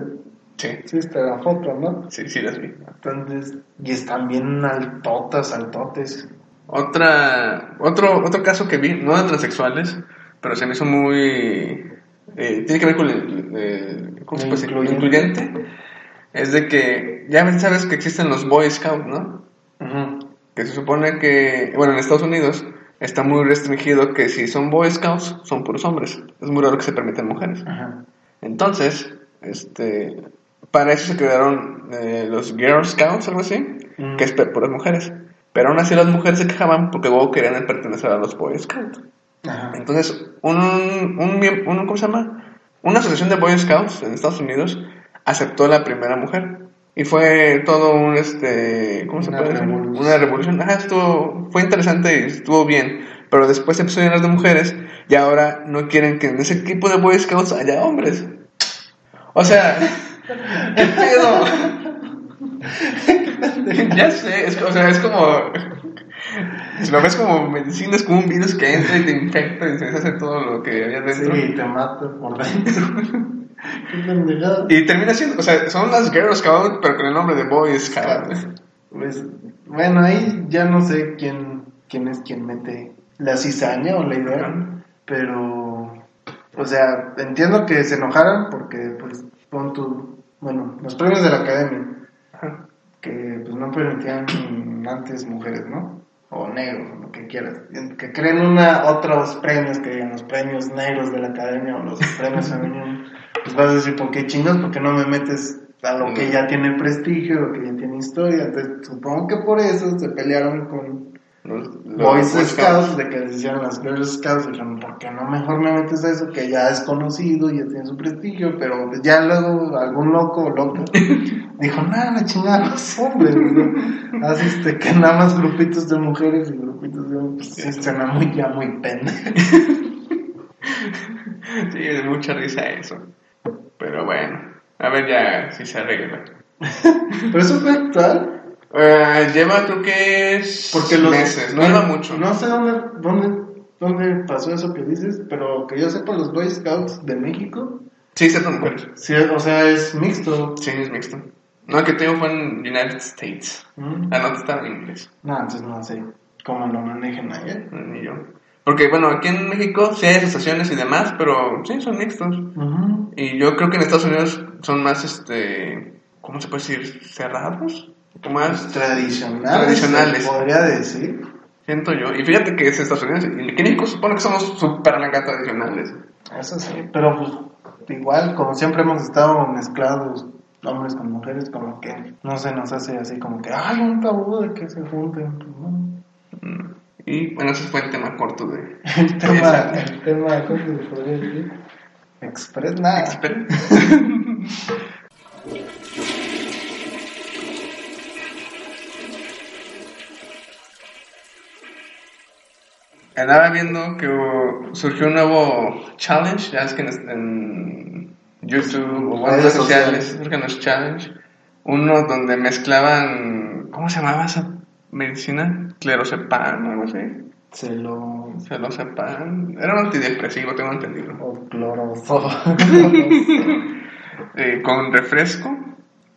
S1: Sí,
S2: Sí, está la foto, ¿no?
S1: sí, sí las vi.
S2: Entonces, y están bien altotas, altotes.
S1: Otra, otro, otro caso que vi, no de transexuales, pero se me hizo muy... eh, tiene que ver con el, el- ¿cómo se?
S2: Incluyente.
S1: incluyente. Es de que ya sabes que existen los Boy Scouts, ¿no?
S2: Ujú.
S1: Que se supone que, bueno, en Estados Unidos está muy restringido que si son Boy Scouts son puros hombres. Es muy raro que se permitan mujeres.
S2: Ajá.
S1: Entonces, este, para eso se crearon eh, los Girl Scouts, algo así,
S2: Mm.
S1: que es pe- puras mujeres. Pero aún así las mujeres se quejaban porque luego querían pertenecer a los Boy Scouts. Entonces, un, un, un- ¿cómo se llama? Una asociación de Boy Scouts en Estados Unidos aceptó la primera mujer. Y fue todo un, este, ¿cómo se
S2: Una
S1: puede decir?
S2: revolución.
S1: Una revolución. Ajá, estuvo, fue interesante y estuvo bien. Pero después se empezó a llenar de mujeres y ahora no quieren que en ese equipo de Boy Scouts haya hombres. O sea, ¿qué pedo? Ya sé, es, o sea, es como... Si lo ves como medicina, es como un virus que entra y te infecta y se deshace todo lo que había dentro.
S2: Sí, te mata por dentro.
S1: Y termina siendo, o sea, son las Girl Scouts, pero con el nombre de Boy Scout.
S2: Pues, bueno, ahí ya no sé quién, quién es quien mete la cizaña o la idea, pero, o sea, entiendo que se enojaran porque, pues, pon tu, bueno, los premios de la academia. Que pues no permitían antes mujeres, ¿no? O negros, lo que quieras. Que creen una, otros premios, que digan los premios negros de la academia o los premios femeninos. Pues vas a decir, ¿por qué chingas? ¿Por qué no me metes a lo que ya tiene prestigio, lo que ya tiene historia? Entonces, supongo que por eso se pelearon con
S1: Los, Boy
S2: Scouts, de que les hicieron las Girl Scouts, dijeron, ¿por qué no mejor me metes a eso que ya es conocido, ya tiene su prestigio? Pero ya luego algún loco o loca dijo, nada, la chingada los hombres, ¿no? Así este, que nada más grupitos de mujeres y grupitos de hombres, pues sí, suena muy, ya muy pendejo.
S1: Sí, es mucha risa eso. Pero bueno, a ver ya si se arregla.
S2: Pero eso fue actual,
S1: Eh, lleva creo que es
S2: porque los
S1: meses, no lleva mucho.
S2: No sé dónde, dónde, dónde pasó eso que dices, pero que yo sepa, los Boy Scouts de México,
S1: Sí, se mujeres.
S2: sí, o sea, es mixto.
S1: Sí, es mixto. No, que tengo fue en United States.
S2: ¿Mm?
S1: La nota estaba en inglés,
S2: No, entonces no sé cómo lo manejan allá.
S1: ni yo. Porque bueno, aquí en México sí hay asociaciones y demás, pero sí, son mixtos. Y yo creo que en Estados Unidos son más, este, ¿cómo se puede decir? ¿Cerrados? Más
S2: Tradicionales. Podría decir.
S1: Siento yo. Y fíjate que es Estados Unidos. Y aquí en México supone que somos súper mega tradicionales.
S2: Eso sí. Pero pues igual, como siempre hemos estado mezclados hombres con mujeres, como que no se nos hace así como que hay un tabú de que se junten. pues.
S1: Mm. Y bueno, ese fue el tema corto de...
S2: El tema, el tema, ¿cómo se podría decir? Express, nada.
S1: Espera. Andaba viendo que surgió un nuevo challenge, ya es que en, en YouTube o en
S2: Redes
S1: sociales surgen los challenge. Uno donde mezclaban, ¿cómo se llamaba esa medicina? Clerocepan o algo así.
S2: Se lo.
S1: Era un antidepresivo, tengo entendido.
S2: O cloroformo.
S1: eh, con refresco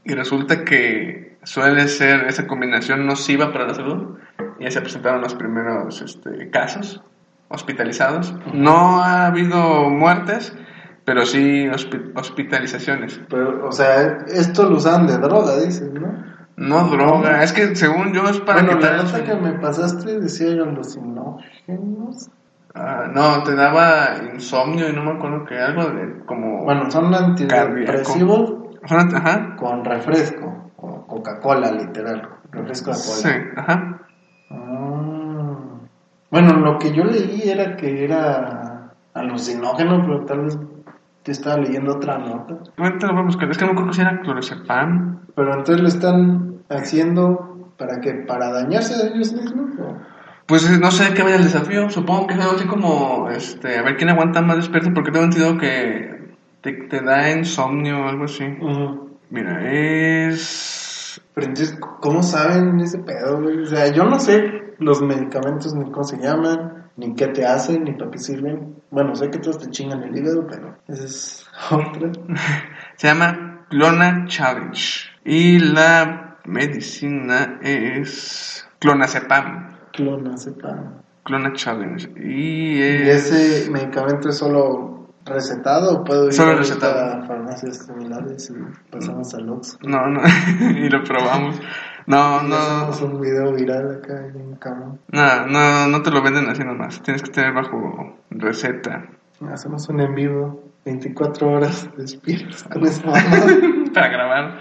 S1: y resulta que suele ser esa combinación nociva para la salud. Y ya se presentaron los primeros este, casos hospitalizados. No ha habido muertes, pero sí hospi- hospitalizaciones.
S2: Pero, o sea, esto lo usan de droga, dicen, ¿no?
S1: No droga, es que según yo es para
S2: bueno,
S1: quitar
S2: la
S1: el
S2: nota que me pasaste decía alucinógenos.
S1: Ah, no, te daba insomnio y no me acuerdo que algo de como...
S2: Bueno, son antidepresivos
S1: Son- Ajá.
S2: con refresco, o Coca-Cola, literal, refresco de
S1: Sí,
S2: cola.
S1: ajá.
S2: Bueno, lo que yo leí era que era alucinógeno, pero tal vez te estaba leyendo otra nota.
S1: Ahorita lo voy a buscar. Es que no me acuerdo si era.
S2: Pero entonces lo están haciendo para que para dañarse a ellos mismos. ¿o?
S1: Pues eh, no sé qué vaya el desafío. Supongo que es algo así como, este, a ver quién aguanta más despierto, porque tengo entendido que te, te da insomnio o algo así. Mira, es...
S2: Pero entonces, ¿cómo saben ese pedo, güey? O sea, yo no sé los medicamentos ni cómo se llaman, ni qué te hacen, ni para qué sirven. Bueno, sé que todos te chingan el hígado, pero esa es otra.
S1: Se llama Clona Challenge. Y la medicina es clonazepam.
S2: Clonazepam.
S1: Clona Challenge. Y
S2: ¿Y
S1: es...
S2: ese medicamento es solo recetado o puedo ir
S1: Solo recetado.
S2: Farmacias similares y pasamos al Oxxo?
S1: No, no. y lo probamos. No, no.
S2: hacemos un video viral acá en cama.
S1: No, no, no te lo venden así nomás. Tienes que tener bajo receta.
S2: Hacemos un en vivo, 24 horas despiertos con esa
S1: para grabar.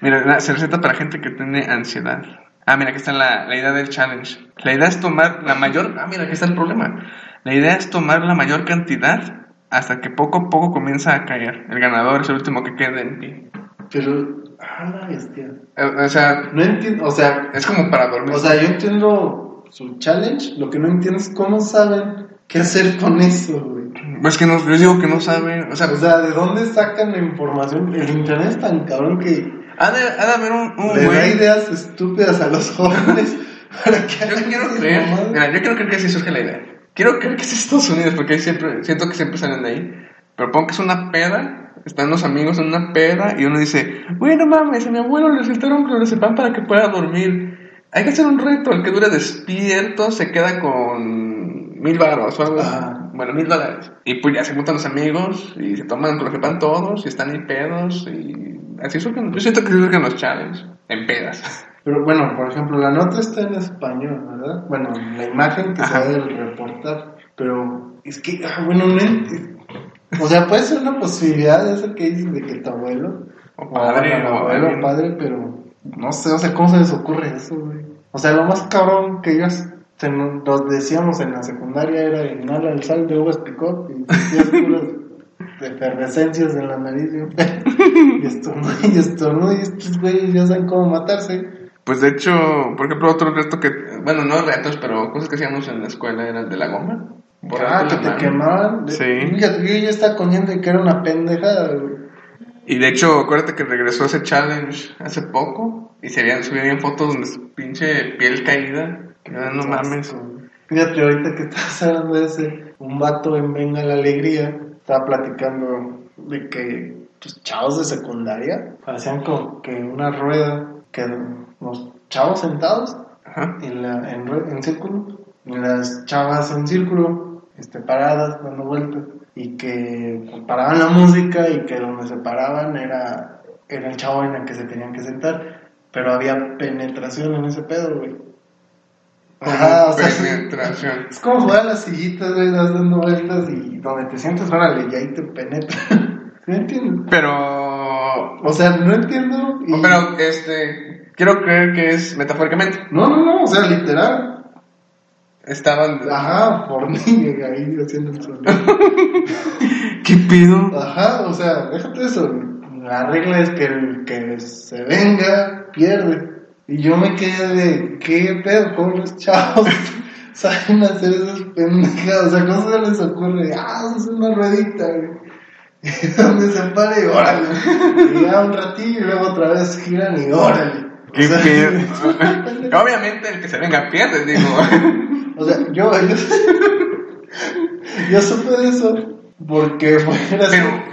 S1: Mira, se receta para gente que tiene ansiedad. Ah, mira, aquí está la, la idea del challenge. La idea es tomar la mayor... Ah, mira, aquí está el problema. La idea es tomar la mayor cantidad hasta que poco a poco comienza a caer. El ganador es el último que quede en pie.
S2: Pero, ah, la bestia.
S1: Eh, O sea,
S2: No entiendo, o sea,
S1: es como para dormir.
S2: o sea, yo entiendo su challenge, lo que no entiendo es cómo saben qué hacer con eso, güey.
S1: Pues que no, yo digo que no saben. O sea,
S2: O sea, ¿de dónde sacan la información? El internet es tan cabrón que
S1: ha de, ha de haber un, un
S2: le da ideas estúpidas a los jóvenes para que
S1: Yo quiero creer, mira, yo quiero creer que así surge la idea. Quiero creer que es Estados Unidos porque ahí siempre, siento que siempre salen de ahí. Pero pongo que es una peda, están los amigos en una peda y uno dice, bueno mames, a mi abuelo le recetaron clonazepam para que pueda dormir. Hay que hacer un reto, el que dure despierto se queda con mil baros o algo.
S2: Ajá.
S1: Bueno, mil dólares. Y pues ya se juntan los amigos y se toman clonazepam todos y están ahí pedos y así surgen. Yo siento que surgen los challenges en pedas.
S2: Pero bueno, por ejemplo, la nota está en español, ¿verdad? Bueno, la imagen que se
S1: Ajá.
S2: va del reportar. Pero es que, ah, bueno, no O sea, puede ser una posibilidad de eso que dices de que tu abuelo.
S1: O padre, o
S2: abuelo o padre, pero no sé, o sea, ¿cómo se les ocurre eso, güey? O sea, lo más cabrón que ellos te- nos decíamos en la secundaria era inhala el sal de uvas picot y puras efervescencias en la nariz y, y estornudo y estornudo y estos güeyes ya saben cómo matarse.
S1: Pues de hecho, por ejemplo, otro reto que, bueno, no retos, pero cosas que hacíamos en la escuela era el de la goma.
S2: Ah, que te quemaban.
S1: Sí.
S2: Fíjate, yo ya estaba coñando de que era una pendejada, güey.
S1: Y de hecho, acuérdate que regresó ese challenge hace poco y se habían subido bien fotos donde su pinche piel caída. Que ah, no mames.
S2: Fíjate, ahorita que estás hablando de ese, un vato en Venga la Alegría estaba platicando de que los chavos de secundaria hacían como que una rueda, que los chavos sentados
S1: Ajá.
S2: en, la, en, en círculo, y las chavas en círculo, este, paradas, dando vueltas, y que paraban la música y que donde se paraban era, era el chavo en el que se tenían que sentar, pero había penetración en ese pedo, güey. Ajá, o sea,
S1: penetración.
S2: es como jugar a las sillitas, güey, das dando vueltas y donde te sientes, órale, y ahí te penetra. ¿Sí me entiendes?
S1: Pero,
S2: O sea, no entiendo. y-
S1: pero, este, quiero creer que es metafóricamente.
S2: No, no, no, o sea, literal.
S1: Estaban.
S2: Ajá, por mí, ahí haciendo el sonido.
S1: ¿Qué pido?
S2: Ajá, o sea, déjate eso. La regla es que el que se venga pierde. Y yo me quedé de, ¿qué pedo? ¿Cómo los chavos saben hacer esas pendejadas? O sea, ¿cómo se les ocurre? Ah, es una ruedita, güey. Y donde se pare, órale. Y ya un ratillo y luego otra vez giran y órale.
S1: Obviamente el que se venga pierde, digo.
S2: O sea, yo, yo, yo supe de eso porque fue.
S1: Pero,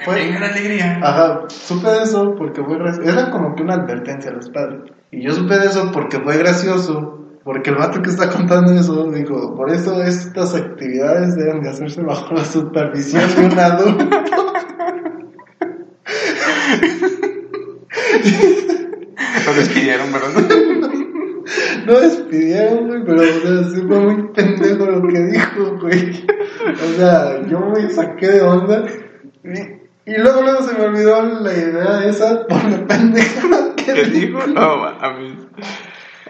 S2: fue-
S1: la alegría.
S2: Ajá, supe de eso porque fue gracioso. Era como que una advertencia a los padres. Y yo supe de eso porque fue gracioso. Porque el vato que está contando eso dijo, por eso estas actividades deben de hacerse bajo la supervisión de un adulto.
S1: Lo despidieron, ¿verdad?
S2: No despidieron, güey, pero o sea, sí fue muy pendejo lo que dijo, güey. O sea, yo me saqué de onda. Y, y luego, luego se me olvidó la idea esa por la pendeja que
S1: ¿Qué dijo? No mames.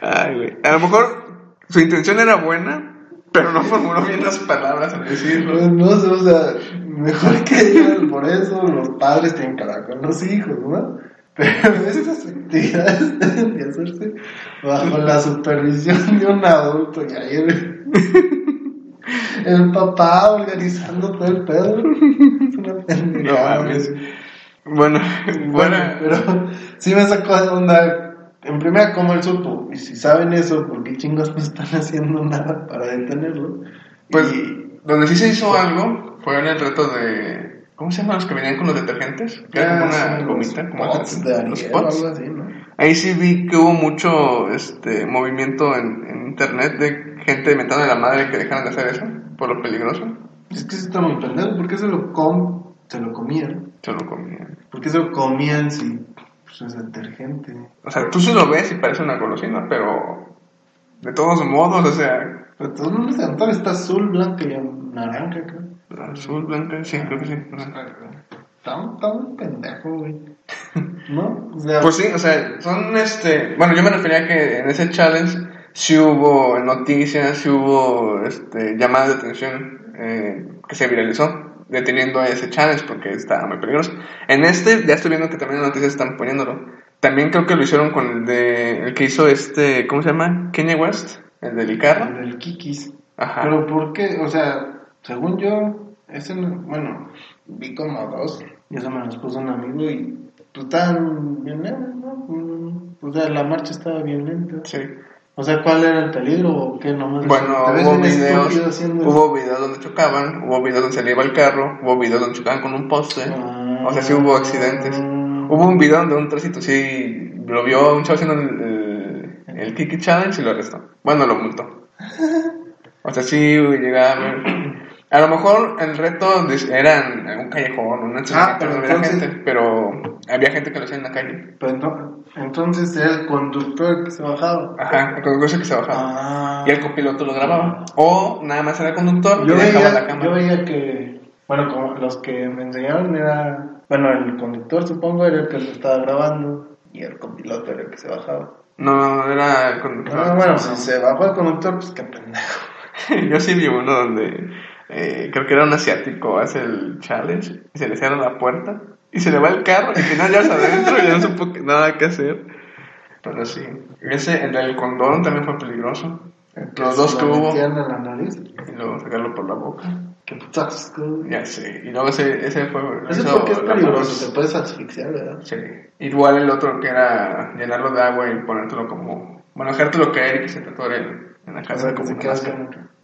S1: Ay, güey. A lo mejor su intención era buena, pero no formuló bien las palabras al decirlo.
S2: Pues no sé, o sea, mejor que digan por eso los padres tienen que hablar con los hijos, ¿no? Pero estas actividades deben de hacerse bajo la supervisión de un adulto y ahí el, el papá organizando todo el pedo. Es una
S1: No mames. Bueno,
S2: Bueno, pero sí me sacó de onda. En primera, ¿cómo él supo? Y si saben eso, ¿por qué chingos no están haciendo nada para detenerlo?
S1: Pues,
S2: Y-
S1: donde sí se hizo algo fue en el reto de. ¿Cómo se llaman los que venían con los detergentes? Que era como
S2: Ah,
S1: una gomita, como
S2: spots de
S1: los spots.
S2: algo así, ¿no?
S1: Ahí sí vi que hubo mucho este movimiento en, en internet de gente inventando a la madre que dejaran de hacer eso por lo peligroso.
S2: Es que sí está muy pendejo. ¿Por qué se lo, com se lo comían?
S1: Se lo comían.
S2: ¿Por qué se lo comían si pues, es detergente?
S1: O sea, tú sí lo ves y parece una golosina, pero de todos modos, o sea,
S2: Pero todo el mundo se antoja, está azul, blanca y naranja, creo.
S1: azul, blanca, sí, creo que sí.
S2: Está, está muy pendejo, güey. ¿No? O sea,
S1: Pues sí, o sea, son este. Bueno, yo me refería a que en ese challenge sí hubo noticias, sí hubo este, llamadas de atención eh, que se viralizó. Deteniendo a ese challenge porque está muy peligroso. En este, ya estoy viendo que también las noticias están poniéndolo. También creo que lo hicieron con el de el que hizo este, ¿cómo se llama? Kanye West, el del Icarra.
S2: El del Kikis.
S1: Ajá.
S2: Pero ¿por qué? O sea, según yo, ese, no- bueno, vi como dos y eso me los puso un amigo y pues estaban bien lentos, ¿no? Mm, O sea, la marcha estaba bien lenta.
S1: Sí.
S2: O sea, ¿cuál era el peligro o qué? Nomás
S1: Bueno,
S2: te ves
S1: hubo videos, hubo videos donde chocaban, hubo videos donde se le iba el carro, hubo videos donde chocaban con un poste.
S2: Ah.
S1: O sea, sí hubo accidentes. Hubo un video donde un tránsito sí lo vio un chavo haciendo el, el, el Kiki Challenge y lo arrestó. Bueno, lo multó. O sea, sí llegaba a ver. A lo mejor el reto de- era en un callejón, una
S2: Ah, pero
S1: no había
S2: entonces-
S1: gente, pero había gente que lo hacía en la calle.
S2: Pero ento- entonces era el conductor que se bajaba.
S1: Ajá, el conductor que se bajaba.
S2: Ah.
S1: Y el copiloto lo grababa. O nada más era el conductor
S2: Yo
S1: y dejaba la
S2: veía,
S1: cámara.
S2: yo veía que, bueno, como los que me enseñaron era, bueno, el conductor supongo era el que lo estaba grabando y el copiloto era el que se bajaba.
S1: No, era el conductor.
S2: Ah, bueno, si se bajó el conductor, pues qué pendejo.
S1: Yo sí vi uno donde eh, creo que era un asiático, hace el challenge y se le cierra la puerta y se le va el carro y al final ya está adentro y ya no supo nada que hacer. Pero sí, ese, el del condón también fue peligroso. Los dos que hubo
S2: en la nariz.
S1: y luego sacarlo por la boca.
S2: Qué puto asco.
S1: Ya sé, y luego ese, ese fue. Hizo
S2: porque es peligroso, te puedes asfixiar, ¿verdad?
S1: Sí. Igual el otro que era llenarlo de agua y ponértelo como. Bueno, dejártelo caer y que se te atore en, la casa como
S2: se queda.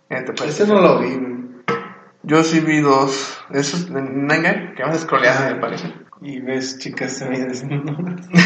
S1: Eh,
S2: Ese no lo vi.
S1: Yo sí vi dos. Esos de Nanga que vas scrolleando,
S2: Ah.
S1: me parece.
S2: Y ves chicas desnudas.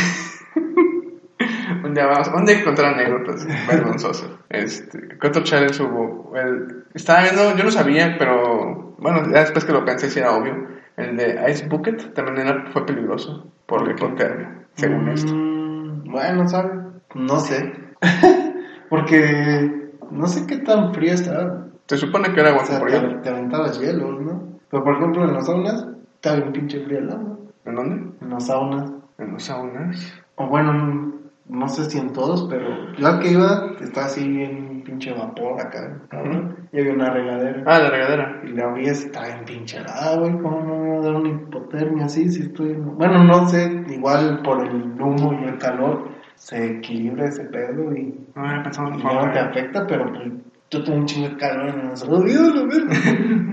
S1: Un día vamos, un día anécdotas vergonzosas. Este, ¿qué otro challenge hubo? El, estaba viendo, yo no sabía, pero bueno, ya después que lo pensé, sí era obvio. El de Ice Bucket también era, fue peligroso por la hipotermia, según esto.
S2: Mm, Bueno, ¿sabes? No sé. Porque no sé qué tan frío estaba.
S1: Se supone que era agua
S2: O sea, te,
S1: hielo.
S2: te aventabas hielos, ¿no? Pero por ejemplo, en las saunas, está bien pinche frío el agua.
S1: ¿En dónde?
S2: En las saunas.
S1: En los saunas.
S2: O bueno, no sé si en todos, pero yo al que iba, está así bien pinche vapor acá, cabrón. Y había una regadera.
S1: Ah, la regadera.
S2: Y la abrías y estaba bien pinche helada, güey. ¿Cómo no me va a dar una hipotermia así? Si estoy. Bueno, no sé, igual por el humo y el calor se equilibra ese pedo y,
S1: No había pensado en
S2: y no te afecta, pero pues, yo tengo un chingo de calor en los la verga.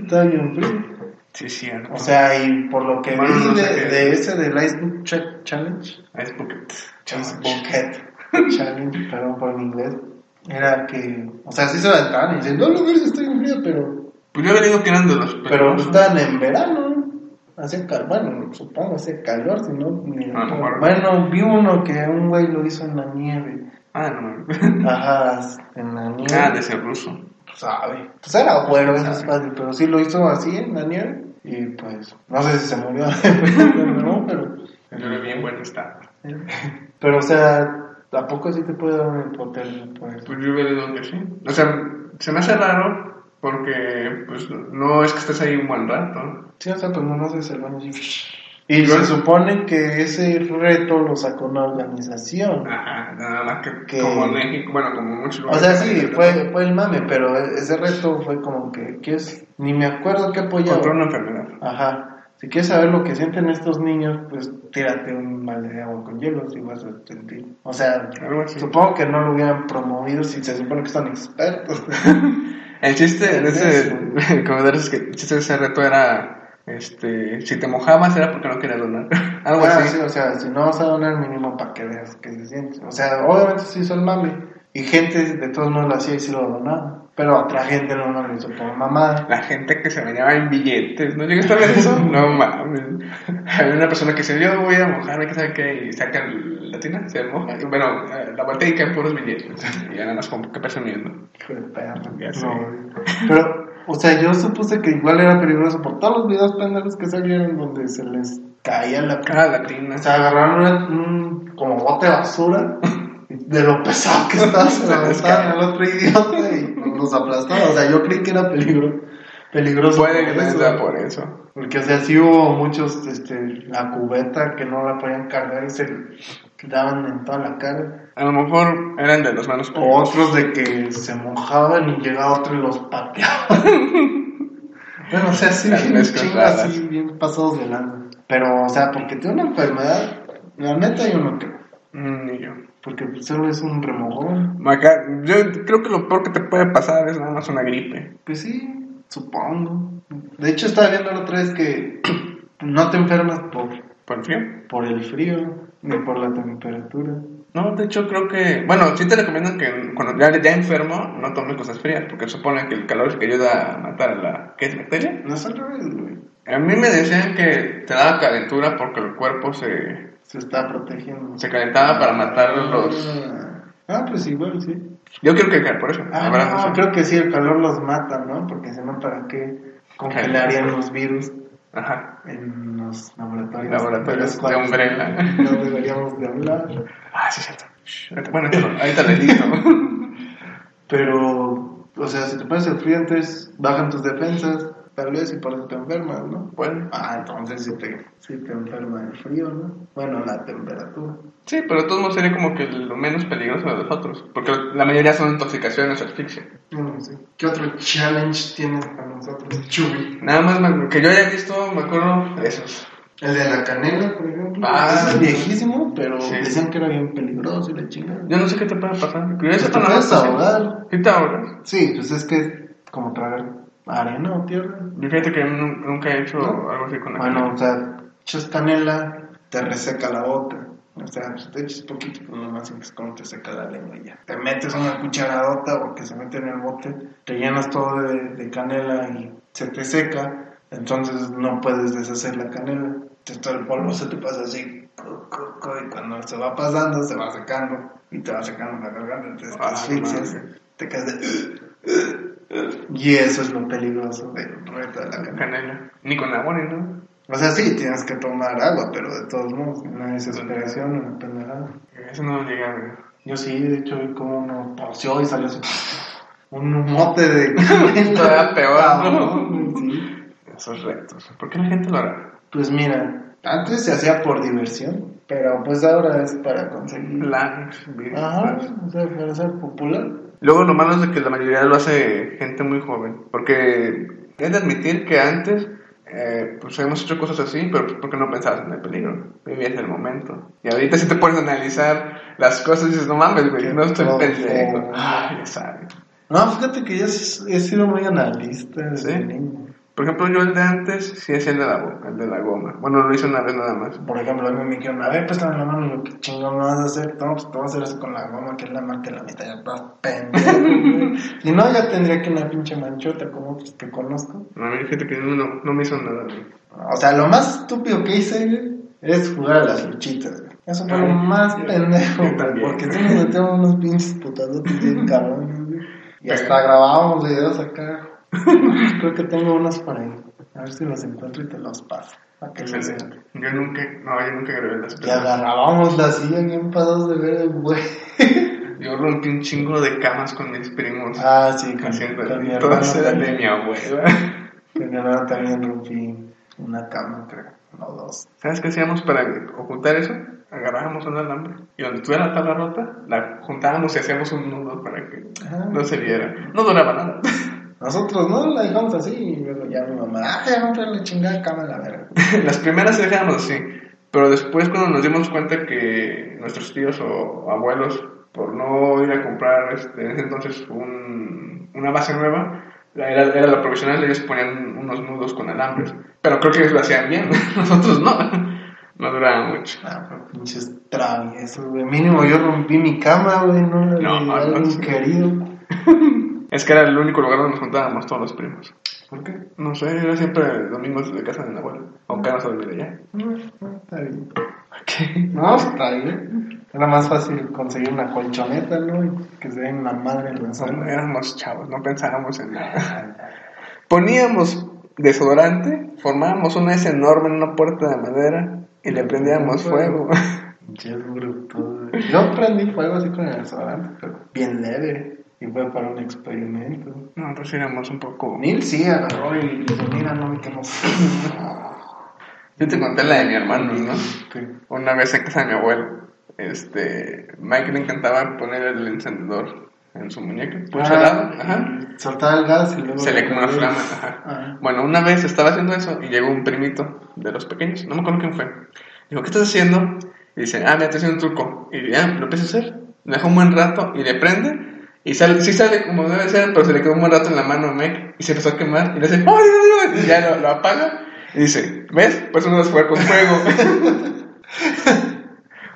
S2: Está bien frío.
S1: Sí, cierto.
S2: O sea, y por lo que
S1: Bueno,
S2: vi
S1: no sé
S2: de, de ese del Icebook Ch- Challenge,
S1: Ice Bucket.
S2: Ice Bucket Challenge, perdón por mi inglés, era que, o sea, sí se aventaban y dicen, no, no, estoy en frío, pero
S1: Pues yo había de los
S2: Pero estaban en verano. Hacía calor, bueno, supongo hacía calor, si no. ni-
S1: Ah, no, bueno.
S2: bueno, vi uno que un güey lo hizo en la nieve.
S1: Ah, no.
S2: Ajá, en la nieve.
S1: Ah, de ser ruso.
S2: Sabe. Pues era bueno, eso es fácil, pero sí lo hizo así en la nieve. Y pues, no sé si se murió no, pero.
S1: Yo le vi en buen estado.
S2: Pero, o sea, ¿a poco sí te puede dar una hipotermia? Pues?
S1: Pues yo leído que sí. O sea, se me hace raro porque, pues, no es que estés ahí un buen rato.
S2: Sí, o sea, pues no sé si el baño así. Y se supone que ese reto lo sacó una organización.
S1: Ajá, nada más que,
S2: Que-
S1: como México, bueno, como muchos
S2: O
S1: lugares.
S2: sea, sí, fue, fue el mame, pero ese reto fue como que, ¿quieres? Ni me acuerdo qué apoyaba.
S1: Contra una enfermedad.
S2: Ajá. Si quieres saber lo que sienten estos niños, pues tírate un balde de agua con hielo y vas a sentir. O sea, supongo que no lo hubieran promovido si se supone que están expertos.
S1: El chiste de ese, de es que el chiste de ese reto era, este, si te mojabas era porque no querías donar. Algo
S2: Ah,
S1: así.
S2: sí, o sea, si no vas a donar mínimo para que veas que se siente. O sea, obviamente se hizo el mame. Y gente de todos modos lo hacía y sí lo donaba. Pero otra gente no lo hizo por mamada.
S1: La gente que se bañaba en billetes, ¿no llegaste a ver eso? No mames. Había una persona que dice, yo voy a mojarme, que sabe qué, y saca la tina, se moja, y bueno, eh, la vuelta y caen puros billetes. Y ya nada más como que presumiendo.
S2: Hijo de perro. No. Pero, o sea, yo supuse que igual era peligroso por todos los videos pendejos que salieron donde se les caía la
S1: Ah, la tina.
S2: O sea, agarraron una- un como bote de basura de lo pesado que estaba se lo aventaban al otro idiota y los aplastaban. O sea, yo creí que era peligro, peligroso.
S1: Puede que
S2: eso.
S1: sea por eso.
S2: Porque, o sea, sí hubo muchos, este, la cubeta que no la podían cargar y se daban en toda la cara.
S1: A lo mejor eran de los manos
S2: O otros de que se mojaban y llegaba otro y los pateaba. Bueno, o sea, sí, bien
S1: raras.
S2: así, bien pasados de lana. Pero, o sea, porque tiene una enfermedad, la neta yo no creo.
S1: Mm, Ni yo.
S2: Porque solo es un remojón.
S1: Acá, yo creo que lo peor que te puede pasar es nada más una gripe.
S2: Pues sí, supongo. De hecho, estaba viendo la otra vez que no te enfermas por,
S1: ¿Por el frío?
S2: por el frío ni por la temperatura.
S1: No, de hecho creo que... Bueno, sí te recomiendan que cuando ya, ya enfermo no tomes cosas frías, porque supone que el calor es el que ayuda a matar a la... ¿Qué es bacteria?
S2: No es al revés, güey.
S1: A mí me decían que te daba calentura porque el cuerpo se,
S2: Se está protegiendo.
S1: se calentaba para matar los...
S2: Ah, pues igual, sí.
S1: Yo quiero que por eso.
S2: Ah, no, creo que sí, el calor los mata, ¿no? Porque si no, ¿para qué congelarían los virus
S1: Ajá.
S2: en los laboratorios?
S1: Laboratorios de
S2: cuales
S1: Umbrella.
S2: No deberíamos de hablar.
S1: Ah, sí, cierto. Bueno, ahorita le digo.
S2: Pero, o sea, si te pones el entonces bajan tus defensas, tal vez, y por eso te enfermas, ¿no?
S1: Bueno,
S2: Ah, entonces sí te, sí te enferma el frío, ¿no? Bueno, la temperatura.
S1: sí, pero de todos modos sería como que lo menos peligroso de los otros, porque la mayoría son intoxicaciones o asfixia.
S2: No sé. ¿Qué otro challenge tienes para nosotros? Chubi.
S1: Nada más me- que yo haya visto, me acuerdo de esos.
S2: El de la canela, por ejemplo.
S1: Ah,
S2: es viejísimo, pero
S1: sí.
S2: decían que era bien peligroso y la chingada.
S1: Yo no sé qué te puede pasar. Yo
S2: Te puedes ahogar.
S1: ¿Qué te ahogas?
S2: Sí, pues es que es como tragar arena o tierra.
S1: Yo fíjate que nu- nunca he hecho
S2: ¿No?
S1: algo así con la
S2: Bueno,
S1: canela.
S2: o sea, echas canela, te reseca la boca. O sea, pues te echas poquito, pues nomás sientes como te seca la lengua y ya. Te metes una cucharadota porque se mete en el bote, te llenas todo de, de canela y se te seca, entonces no puedes deshacer la canela. Entonces todo el polvo se te pasa así, y cuando se va pasando, se va secando y te va secando la garganta, entonces te
S1: Ah,
S2: asfixias, te caes de... Y eso es lo peligroso del reto de la canela.
S1: Canela. Ni con agua ni nada.
S2: O sea, sí, tienes que tomar agua, pero de todos modos, una desesperación, una pendejada.
S1: Eso no llega a ver.
S2: Yo sí, de hecho, vi como uno torció y salió así, un mote de
S1: Todavía peor,
S2: Ah,
S1: ¿no?
S2: sí.
S1: Esos retos. ¿Por qué la gente lo hará?
S2: Pues mira, antes se hacía por diversión, pero pues ahora es para conseguir...
S1: Videos.
S2: Ajá, o sea, para ser popular.
S1: Luego lo malo es de que la mayoría lo hace gente muy joven. Porque he de admitir que antes eh, pues hemos hecho cosas así, pero pues porque no pensabas en el peligro. Vivías el momento. Y ahorita si te pones a analizar las cosas y dices, no mames, güey, no estoy pendejo. Ah, ya sabes.
S2: No, fíjate que sí he sido muy analista desde
S1: ¿Sí?
S2: niño.
S1: Por ejemplo, yo el de antes sí hacía el de la, bo- el de la goma. Bueno, lo hice una vez nada más.
S2: Por ejemplo, a mí me dijeron, a ver, pues la mano, lo que chingón me vas a hacer, no, pues te vas a hacer eso con la goma, que es la marca de la mitad, ya estás pendejo. Si no, ya tendría que una pinche manchota como otros que conozco.
S1: A mí fíjate que no, no, me hizo nada. güey.
S2: O sea, lo más estúpido que hice, güey, es jugar a las luchitas, güey. Eso fue lo
S1: Ay,
S2: más
S1: yo-
S2: pendejo,
S1: yo
S2: güey,
S1: también.
S2: porque sí nos metíamos unos pinches putadotes bien cabrones, güey. Y hasta grabábamos videos acá. Creo que tengo unos por ahí. A ver si los encuentro y te los paso. Para que.
S1: Yo nunca, no, yo nunca grabé las
S2: Y agarrábamos la silla bien pasados de ver el güey.
S1: Yo rompí un chingo de camas con mis primos.
S2: Ah, sí, con,
S1: haciendo
S2: con mi
S1: todas eran de mi abuela.
S2: Con mi hermano también rompí una cama, creo. No, dos.
S1: ¿Sabes qué hacíamos para ocultar eso? Agarrábamos un alambre y donde estuviera la tabla rota, la juntábamos y hacíamos un nudo para que
S2: Ajá.
S1: no se viera. No duraba nada.
S2: Nosotros no la dejamos así y luego ya mi mamá, ah, ya compré la chingada cama a la verga.
S1: Las primeras se dejábamos así, pero después cuando nos dimos cuenta que nuestros tíos o abuelos, por no ir a comprar este, en ese entonces un- una base nueva, era, era la profesional, ellos ponían unos nudos con alambres, pero creo que ellos lo hacían bien, nosotros no, no duraba mucho.
S2: Ah, pero pinches traviesos, güey. Mínimo yo rompí mi cama, güey, no la de
S1: No, no,
S2: alguien
S1: sí.
S2: querido.
S1: Es que era el único lugar donde nos juntábamos todos los primos.
S2: ¿Por qué?
S1: No sé, era siempre domingos de casa de mi abuela, aunque no se dormir allá.
S2: No, no, está bien.
S1: ¿Qué?
S2: No, está bien. Era más fácil conseguir una colchoneta, ¿no? Y que se den la madre en la sala.
S1: éramos chavos, no pensábamos en nada. Poníamos desodorante, formábamos una S enorme en una puerta de madera y le prendíamos fuego.
S2: Yo prendí fuego así con el desodorante, pero bien leve. Y fue para un experimento.
S1: Nosotros éramos un poco...
S2: Neil sí agarró y dijo, mira, no me quemo.
S1: Yo te conté la de mi hermano, ¿no? Una vez en casa de mi abuelo, este, Mike le encantaba poner el encendedor en su muñeca, pucho helado, ajá.
S2: Soltaba el gas y luego.
S1: Se le como una flama, ajá.
S2: Ajá.
S1: Bueno, una vez estaba haciendo eso y llegó un primito de los pequeños, no me acuerdo quién fue. Dijo, ¿qué estás haciendo? Y dice, ah, mira, estoy haciendo un truco. Y ya, lo empieza a hacer. Lo deja un buen rato y le prende. Y sale, sí sale como debe ser, pero se le quedó un buen rato en la mano a y se empezó a quemar. Y le dice, ¡ay, ay, ay! Y ya lo, lo apaga. Y dice, ¿ves? Pues uno es jugar con fuego.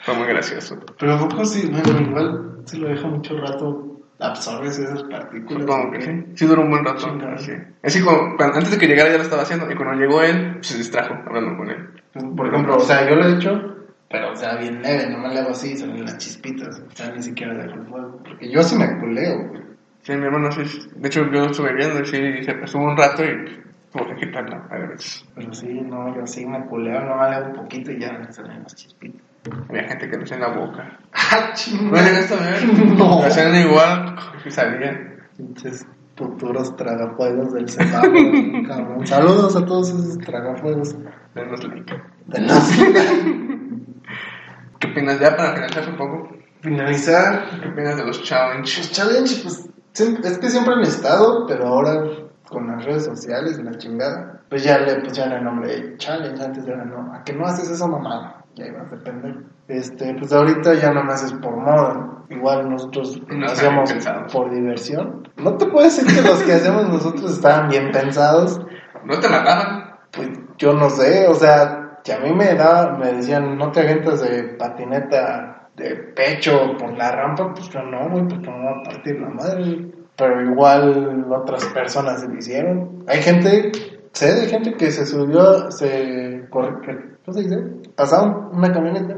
S1: Fue muy gracioso.
S2: Pero a poco sí, bueno, igual si lo deja mucho rato, absorbes esas partículas.
S1: Supongo que sí. Sí duró un buen rato.
S2: Chingado.
S1: Así. Como antes de que llegara ya lo estaba haciendo. Y cuando llegó él, pues, se distrajo hablando con él.
S2: Por ejemplo, o sea, yo lo he hecho, pero o sea, bien leve, nomás le hago así salen las chispitas. O sea, ni siquiera dejo el fuego. Porque yo sí me culeo, güey.
S1: Sí, mi hermano sí. De hecho, yo estuve viendo y sí, se estuvo un rato y tuvo que quitarla a veces.
S2: Pero sí, no, yo sí me culeo, nomás le hago un poquito y ya salen las chispitas.
S1: Había gente que lo hacía en la boca.
S2: ¡Ah,
S1: ¿No
S2: chingada!
S1: esto a ver?
S2: No.
S1: Lo hacían igual y salían.
S2: Pinches futuros tragafuegos del semáforo, cabrón. Saludos a todos esos tragafuegos.
S1: Denos like.
S2: De las...
S1: ¿Qué opinas ya para finalizar un poco?
S2: Finalizar,
S1: ¿Qué opinas de los challenges?
S2: Pues challenge, pues es que siempre han estado, pero ahora con las redes sociales, la chingada, pues ya le pusieron el nombre de challenge, antes era no, a que no haces eso mamá, ya ibas a depender. Este, pues ahorita ya nomás es por moda, igual nosotros
S1: No
S2: por diversión. No te puedo decir que los que hacemos nosotros estaban bien pensados,
S1: ¿No te mataban?
S2: pues yo no sé, o sea, que a mí me da, me decían, no te avientas de patineta de pecho por la rampa, pues yo no, güey, porque me va a partir la madre. Pero igual otras personas se lo hicieron. Hay gente, sé de gente que se subió, se corre, que- ¿cómo se dice? Pasaban una camioneta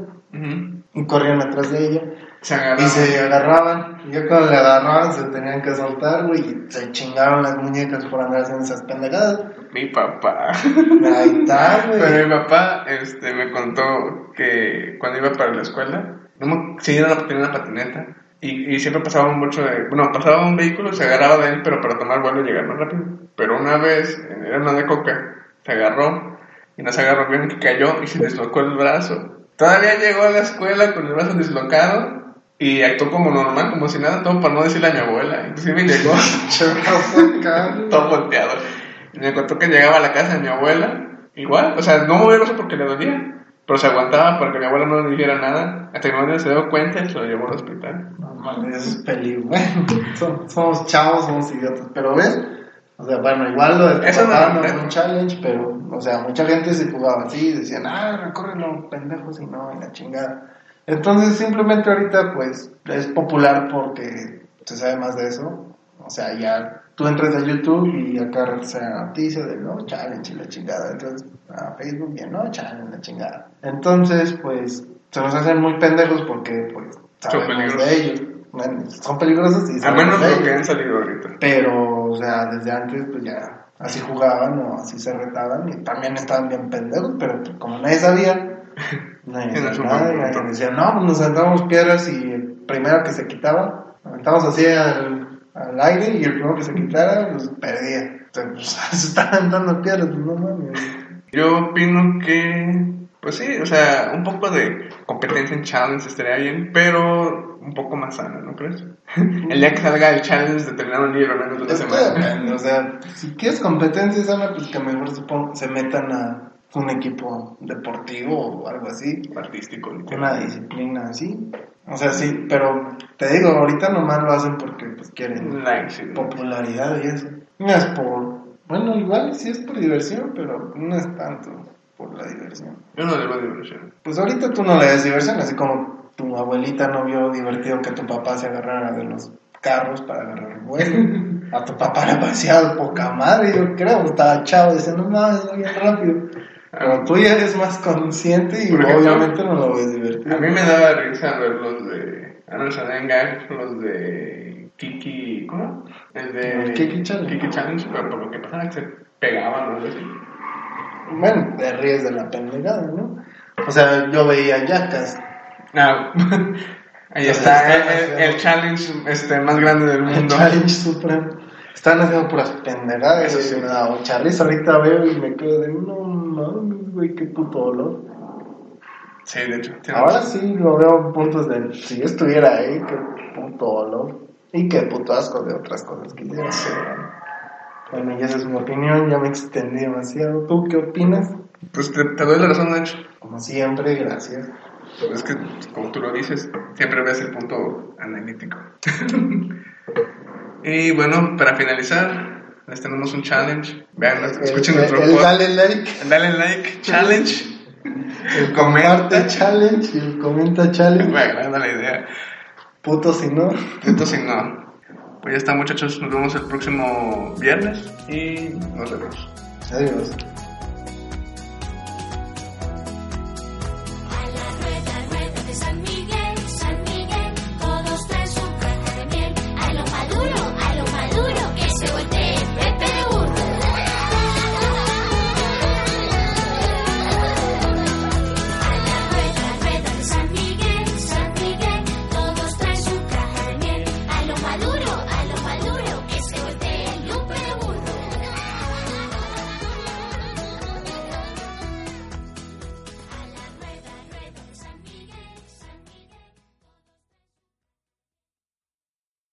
S2: y corrían atrás de ella
S1: Se agarraban.
S2: y se agarraban. Y ya cuando le agarraban se tenían que soltar, güey, y se chingaron las muñecas por andar haciendo esas pendejadas.
S1: Mi papá.
S2: Ahí está, güey.
S1: Pero mi papá este, me contó que cuando iba para la escuela, no se iban a tener una patineta y, y siempre pasaba mucho de. Bueno, pasaba un vehículo, se agarraba de él, pero para tomar vuelo y llegar más rápido. Pero una vez, era una de coca, se agarró y no se agarró bien, que cayó y se deslocó el brazo. Todavía llegó a la escuela con el brazo deslocado y actuó como normal, como si nada, todo para no decirle a mi abuela. Inclusive llegó todo volteado. Y me contó que llegaba a la casa de mi abuela, igual, o sea, no el brazo porque le dolía, pero se aguantaba para que mi abuela no le dijera nada. Hasta que mi abuela se dio cuenta y se lo llevó al hospital.
S2: No mames, eso es peligro. Som- somos chavos, somos idiotas. Pero ves, o sea, bueno, igual lo de tu
S1: Eso no
S2: papá
S1: lo
S2: no es
S1: entiendo.
S2: un challenge, pero, o sea, mucha gente se jugaba así, decían, ah, recórrelo, pendejos, y no, y la chingada. Entonces, simplemente ahorita, pues, es popular porque se sabe más de eso. O sea, ya tú entras a YouTube y acá se la noticia de no challenge y la chingada. Entonces, a Facebook y no challenge la chingada. Entonces, pues, se nos hacen muy pendejos porque, pues, sabemos de ellos. Bueno, son peligrosos y
S1: A menos
S2: de
S1: lo que han salido ahorita.
S2: Pero, o sea, desde antes, pues ya así jugaban o así se retaban y también estaban bien pendejos, pero pues, como nadie sabía, nadie nada,
S1: buen
S2: y decía, no, pues nos aventamos piedras y el primero que se quitaba, aventamos así al, al aire y el primero que se quitara, pues perdía. Entonces, pues, se estaban aventando piedras, pues no mames.
S1: Yo opino que, pues sí, o sea, un poco de competencia en challenge estaría bien, pero un poco más sana, ¿no crees? El día que salga el challenge de terminar un libro menos de una
S2: Es que
S1: semana.
S2: depende, o sea, si quieres competencia sana, pues que mejor se, se metan a un equipo deportivo o algo así.
S1: Artístico,
S2: una
S1: literal.
S2: disciplina así. O sea, sí, pero te digo, ahorita nomás lo hacen porque pues quieren
S1: Like, sí.
S2: popularidad y eso. No es por, bueno, igual sí es por diversión, pero no es tanto por la diversión.
S1: Yo no le veo diversión.
S2: Pues ahorita tú no le das diversión, así como tu abuelita no vio divertido que tu papá se agarrara de los carros para agarrar el vuelo. A tu papá le parecía poca madre, yo creo, estaba chavo, dice, no mames, voy rápido. Pero tú ya eres más consciente y
S1: ejemplo,
S2: obviamente no lo ves divertido.
S1: A mí me daba risa ver los de Arnold Schwarzenegger, los de Kiki, ¿cómo? El de
S2: El Kiki Challenge.
S1: Kiki Challenge, pero por lo que pasaba que se pegaban, ¿no? Así.
S2: Bueno, te ríes de la pendejada, ¿no? O sea, yo veía Jackass.
S1: Ah, ahí
S2: Entonces,
S1: está el, el- el challenge este, más grande del
S2: El
S1: mundo.
S2: Challenge Supreme. Están haciendo puras pendejadas.
S1: Eso sí
S2: me da mucha risa. Ahorita veo y me quedo de, no mames, güey, qué puto dolor.
S1: Sí, de hecho.
S2: Ahora
S1: razón.
S2: sí lo veo en puntos de, si yo estuviera ahí, qué puto dolor. Y qué puto asco de otras cosas que hicieron. pero Bueno, ya esa es mi opinión, ya me extendí demasiado. ¿Tú qué opinas?
S1: Pues te, te doy la razón, Nacho.
S2: Como siempre, gracias.
S1: Es que, como tú lo dices, siempre ves el punto analítico. y bueno, para finalizar, les tenemos un challenge. Vean, escuchen
S2: el,
S1: nuestro
S2: el
S1: pod-
S2: dale like,
S1: el Dale like challenge.
S2: el comparte challenge y el comenta challenge.
S1: Me agrada la idea.
S2: Puto si no.
S1: Punto si no. Pues ya está, muchachos. Nos vemos el próximo viernes y nos vemos.
S2: Adiós.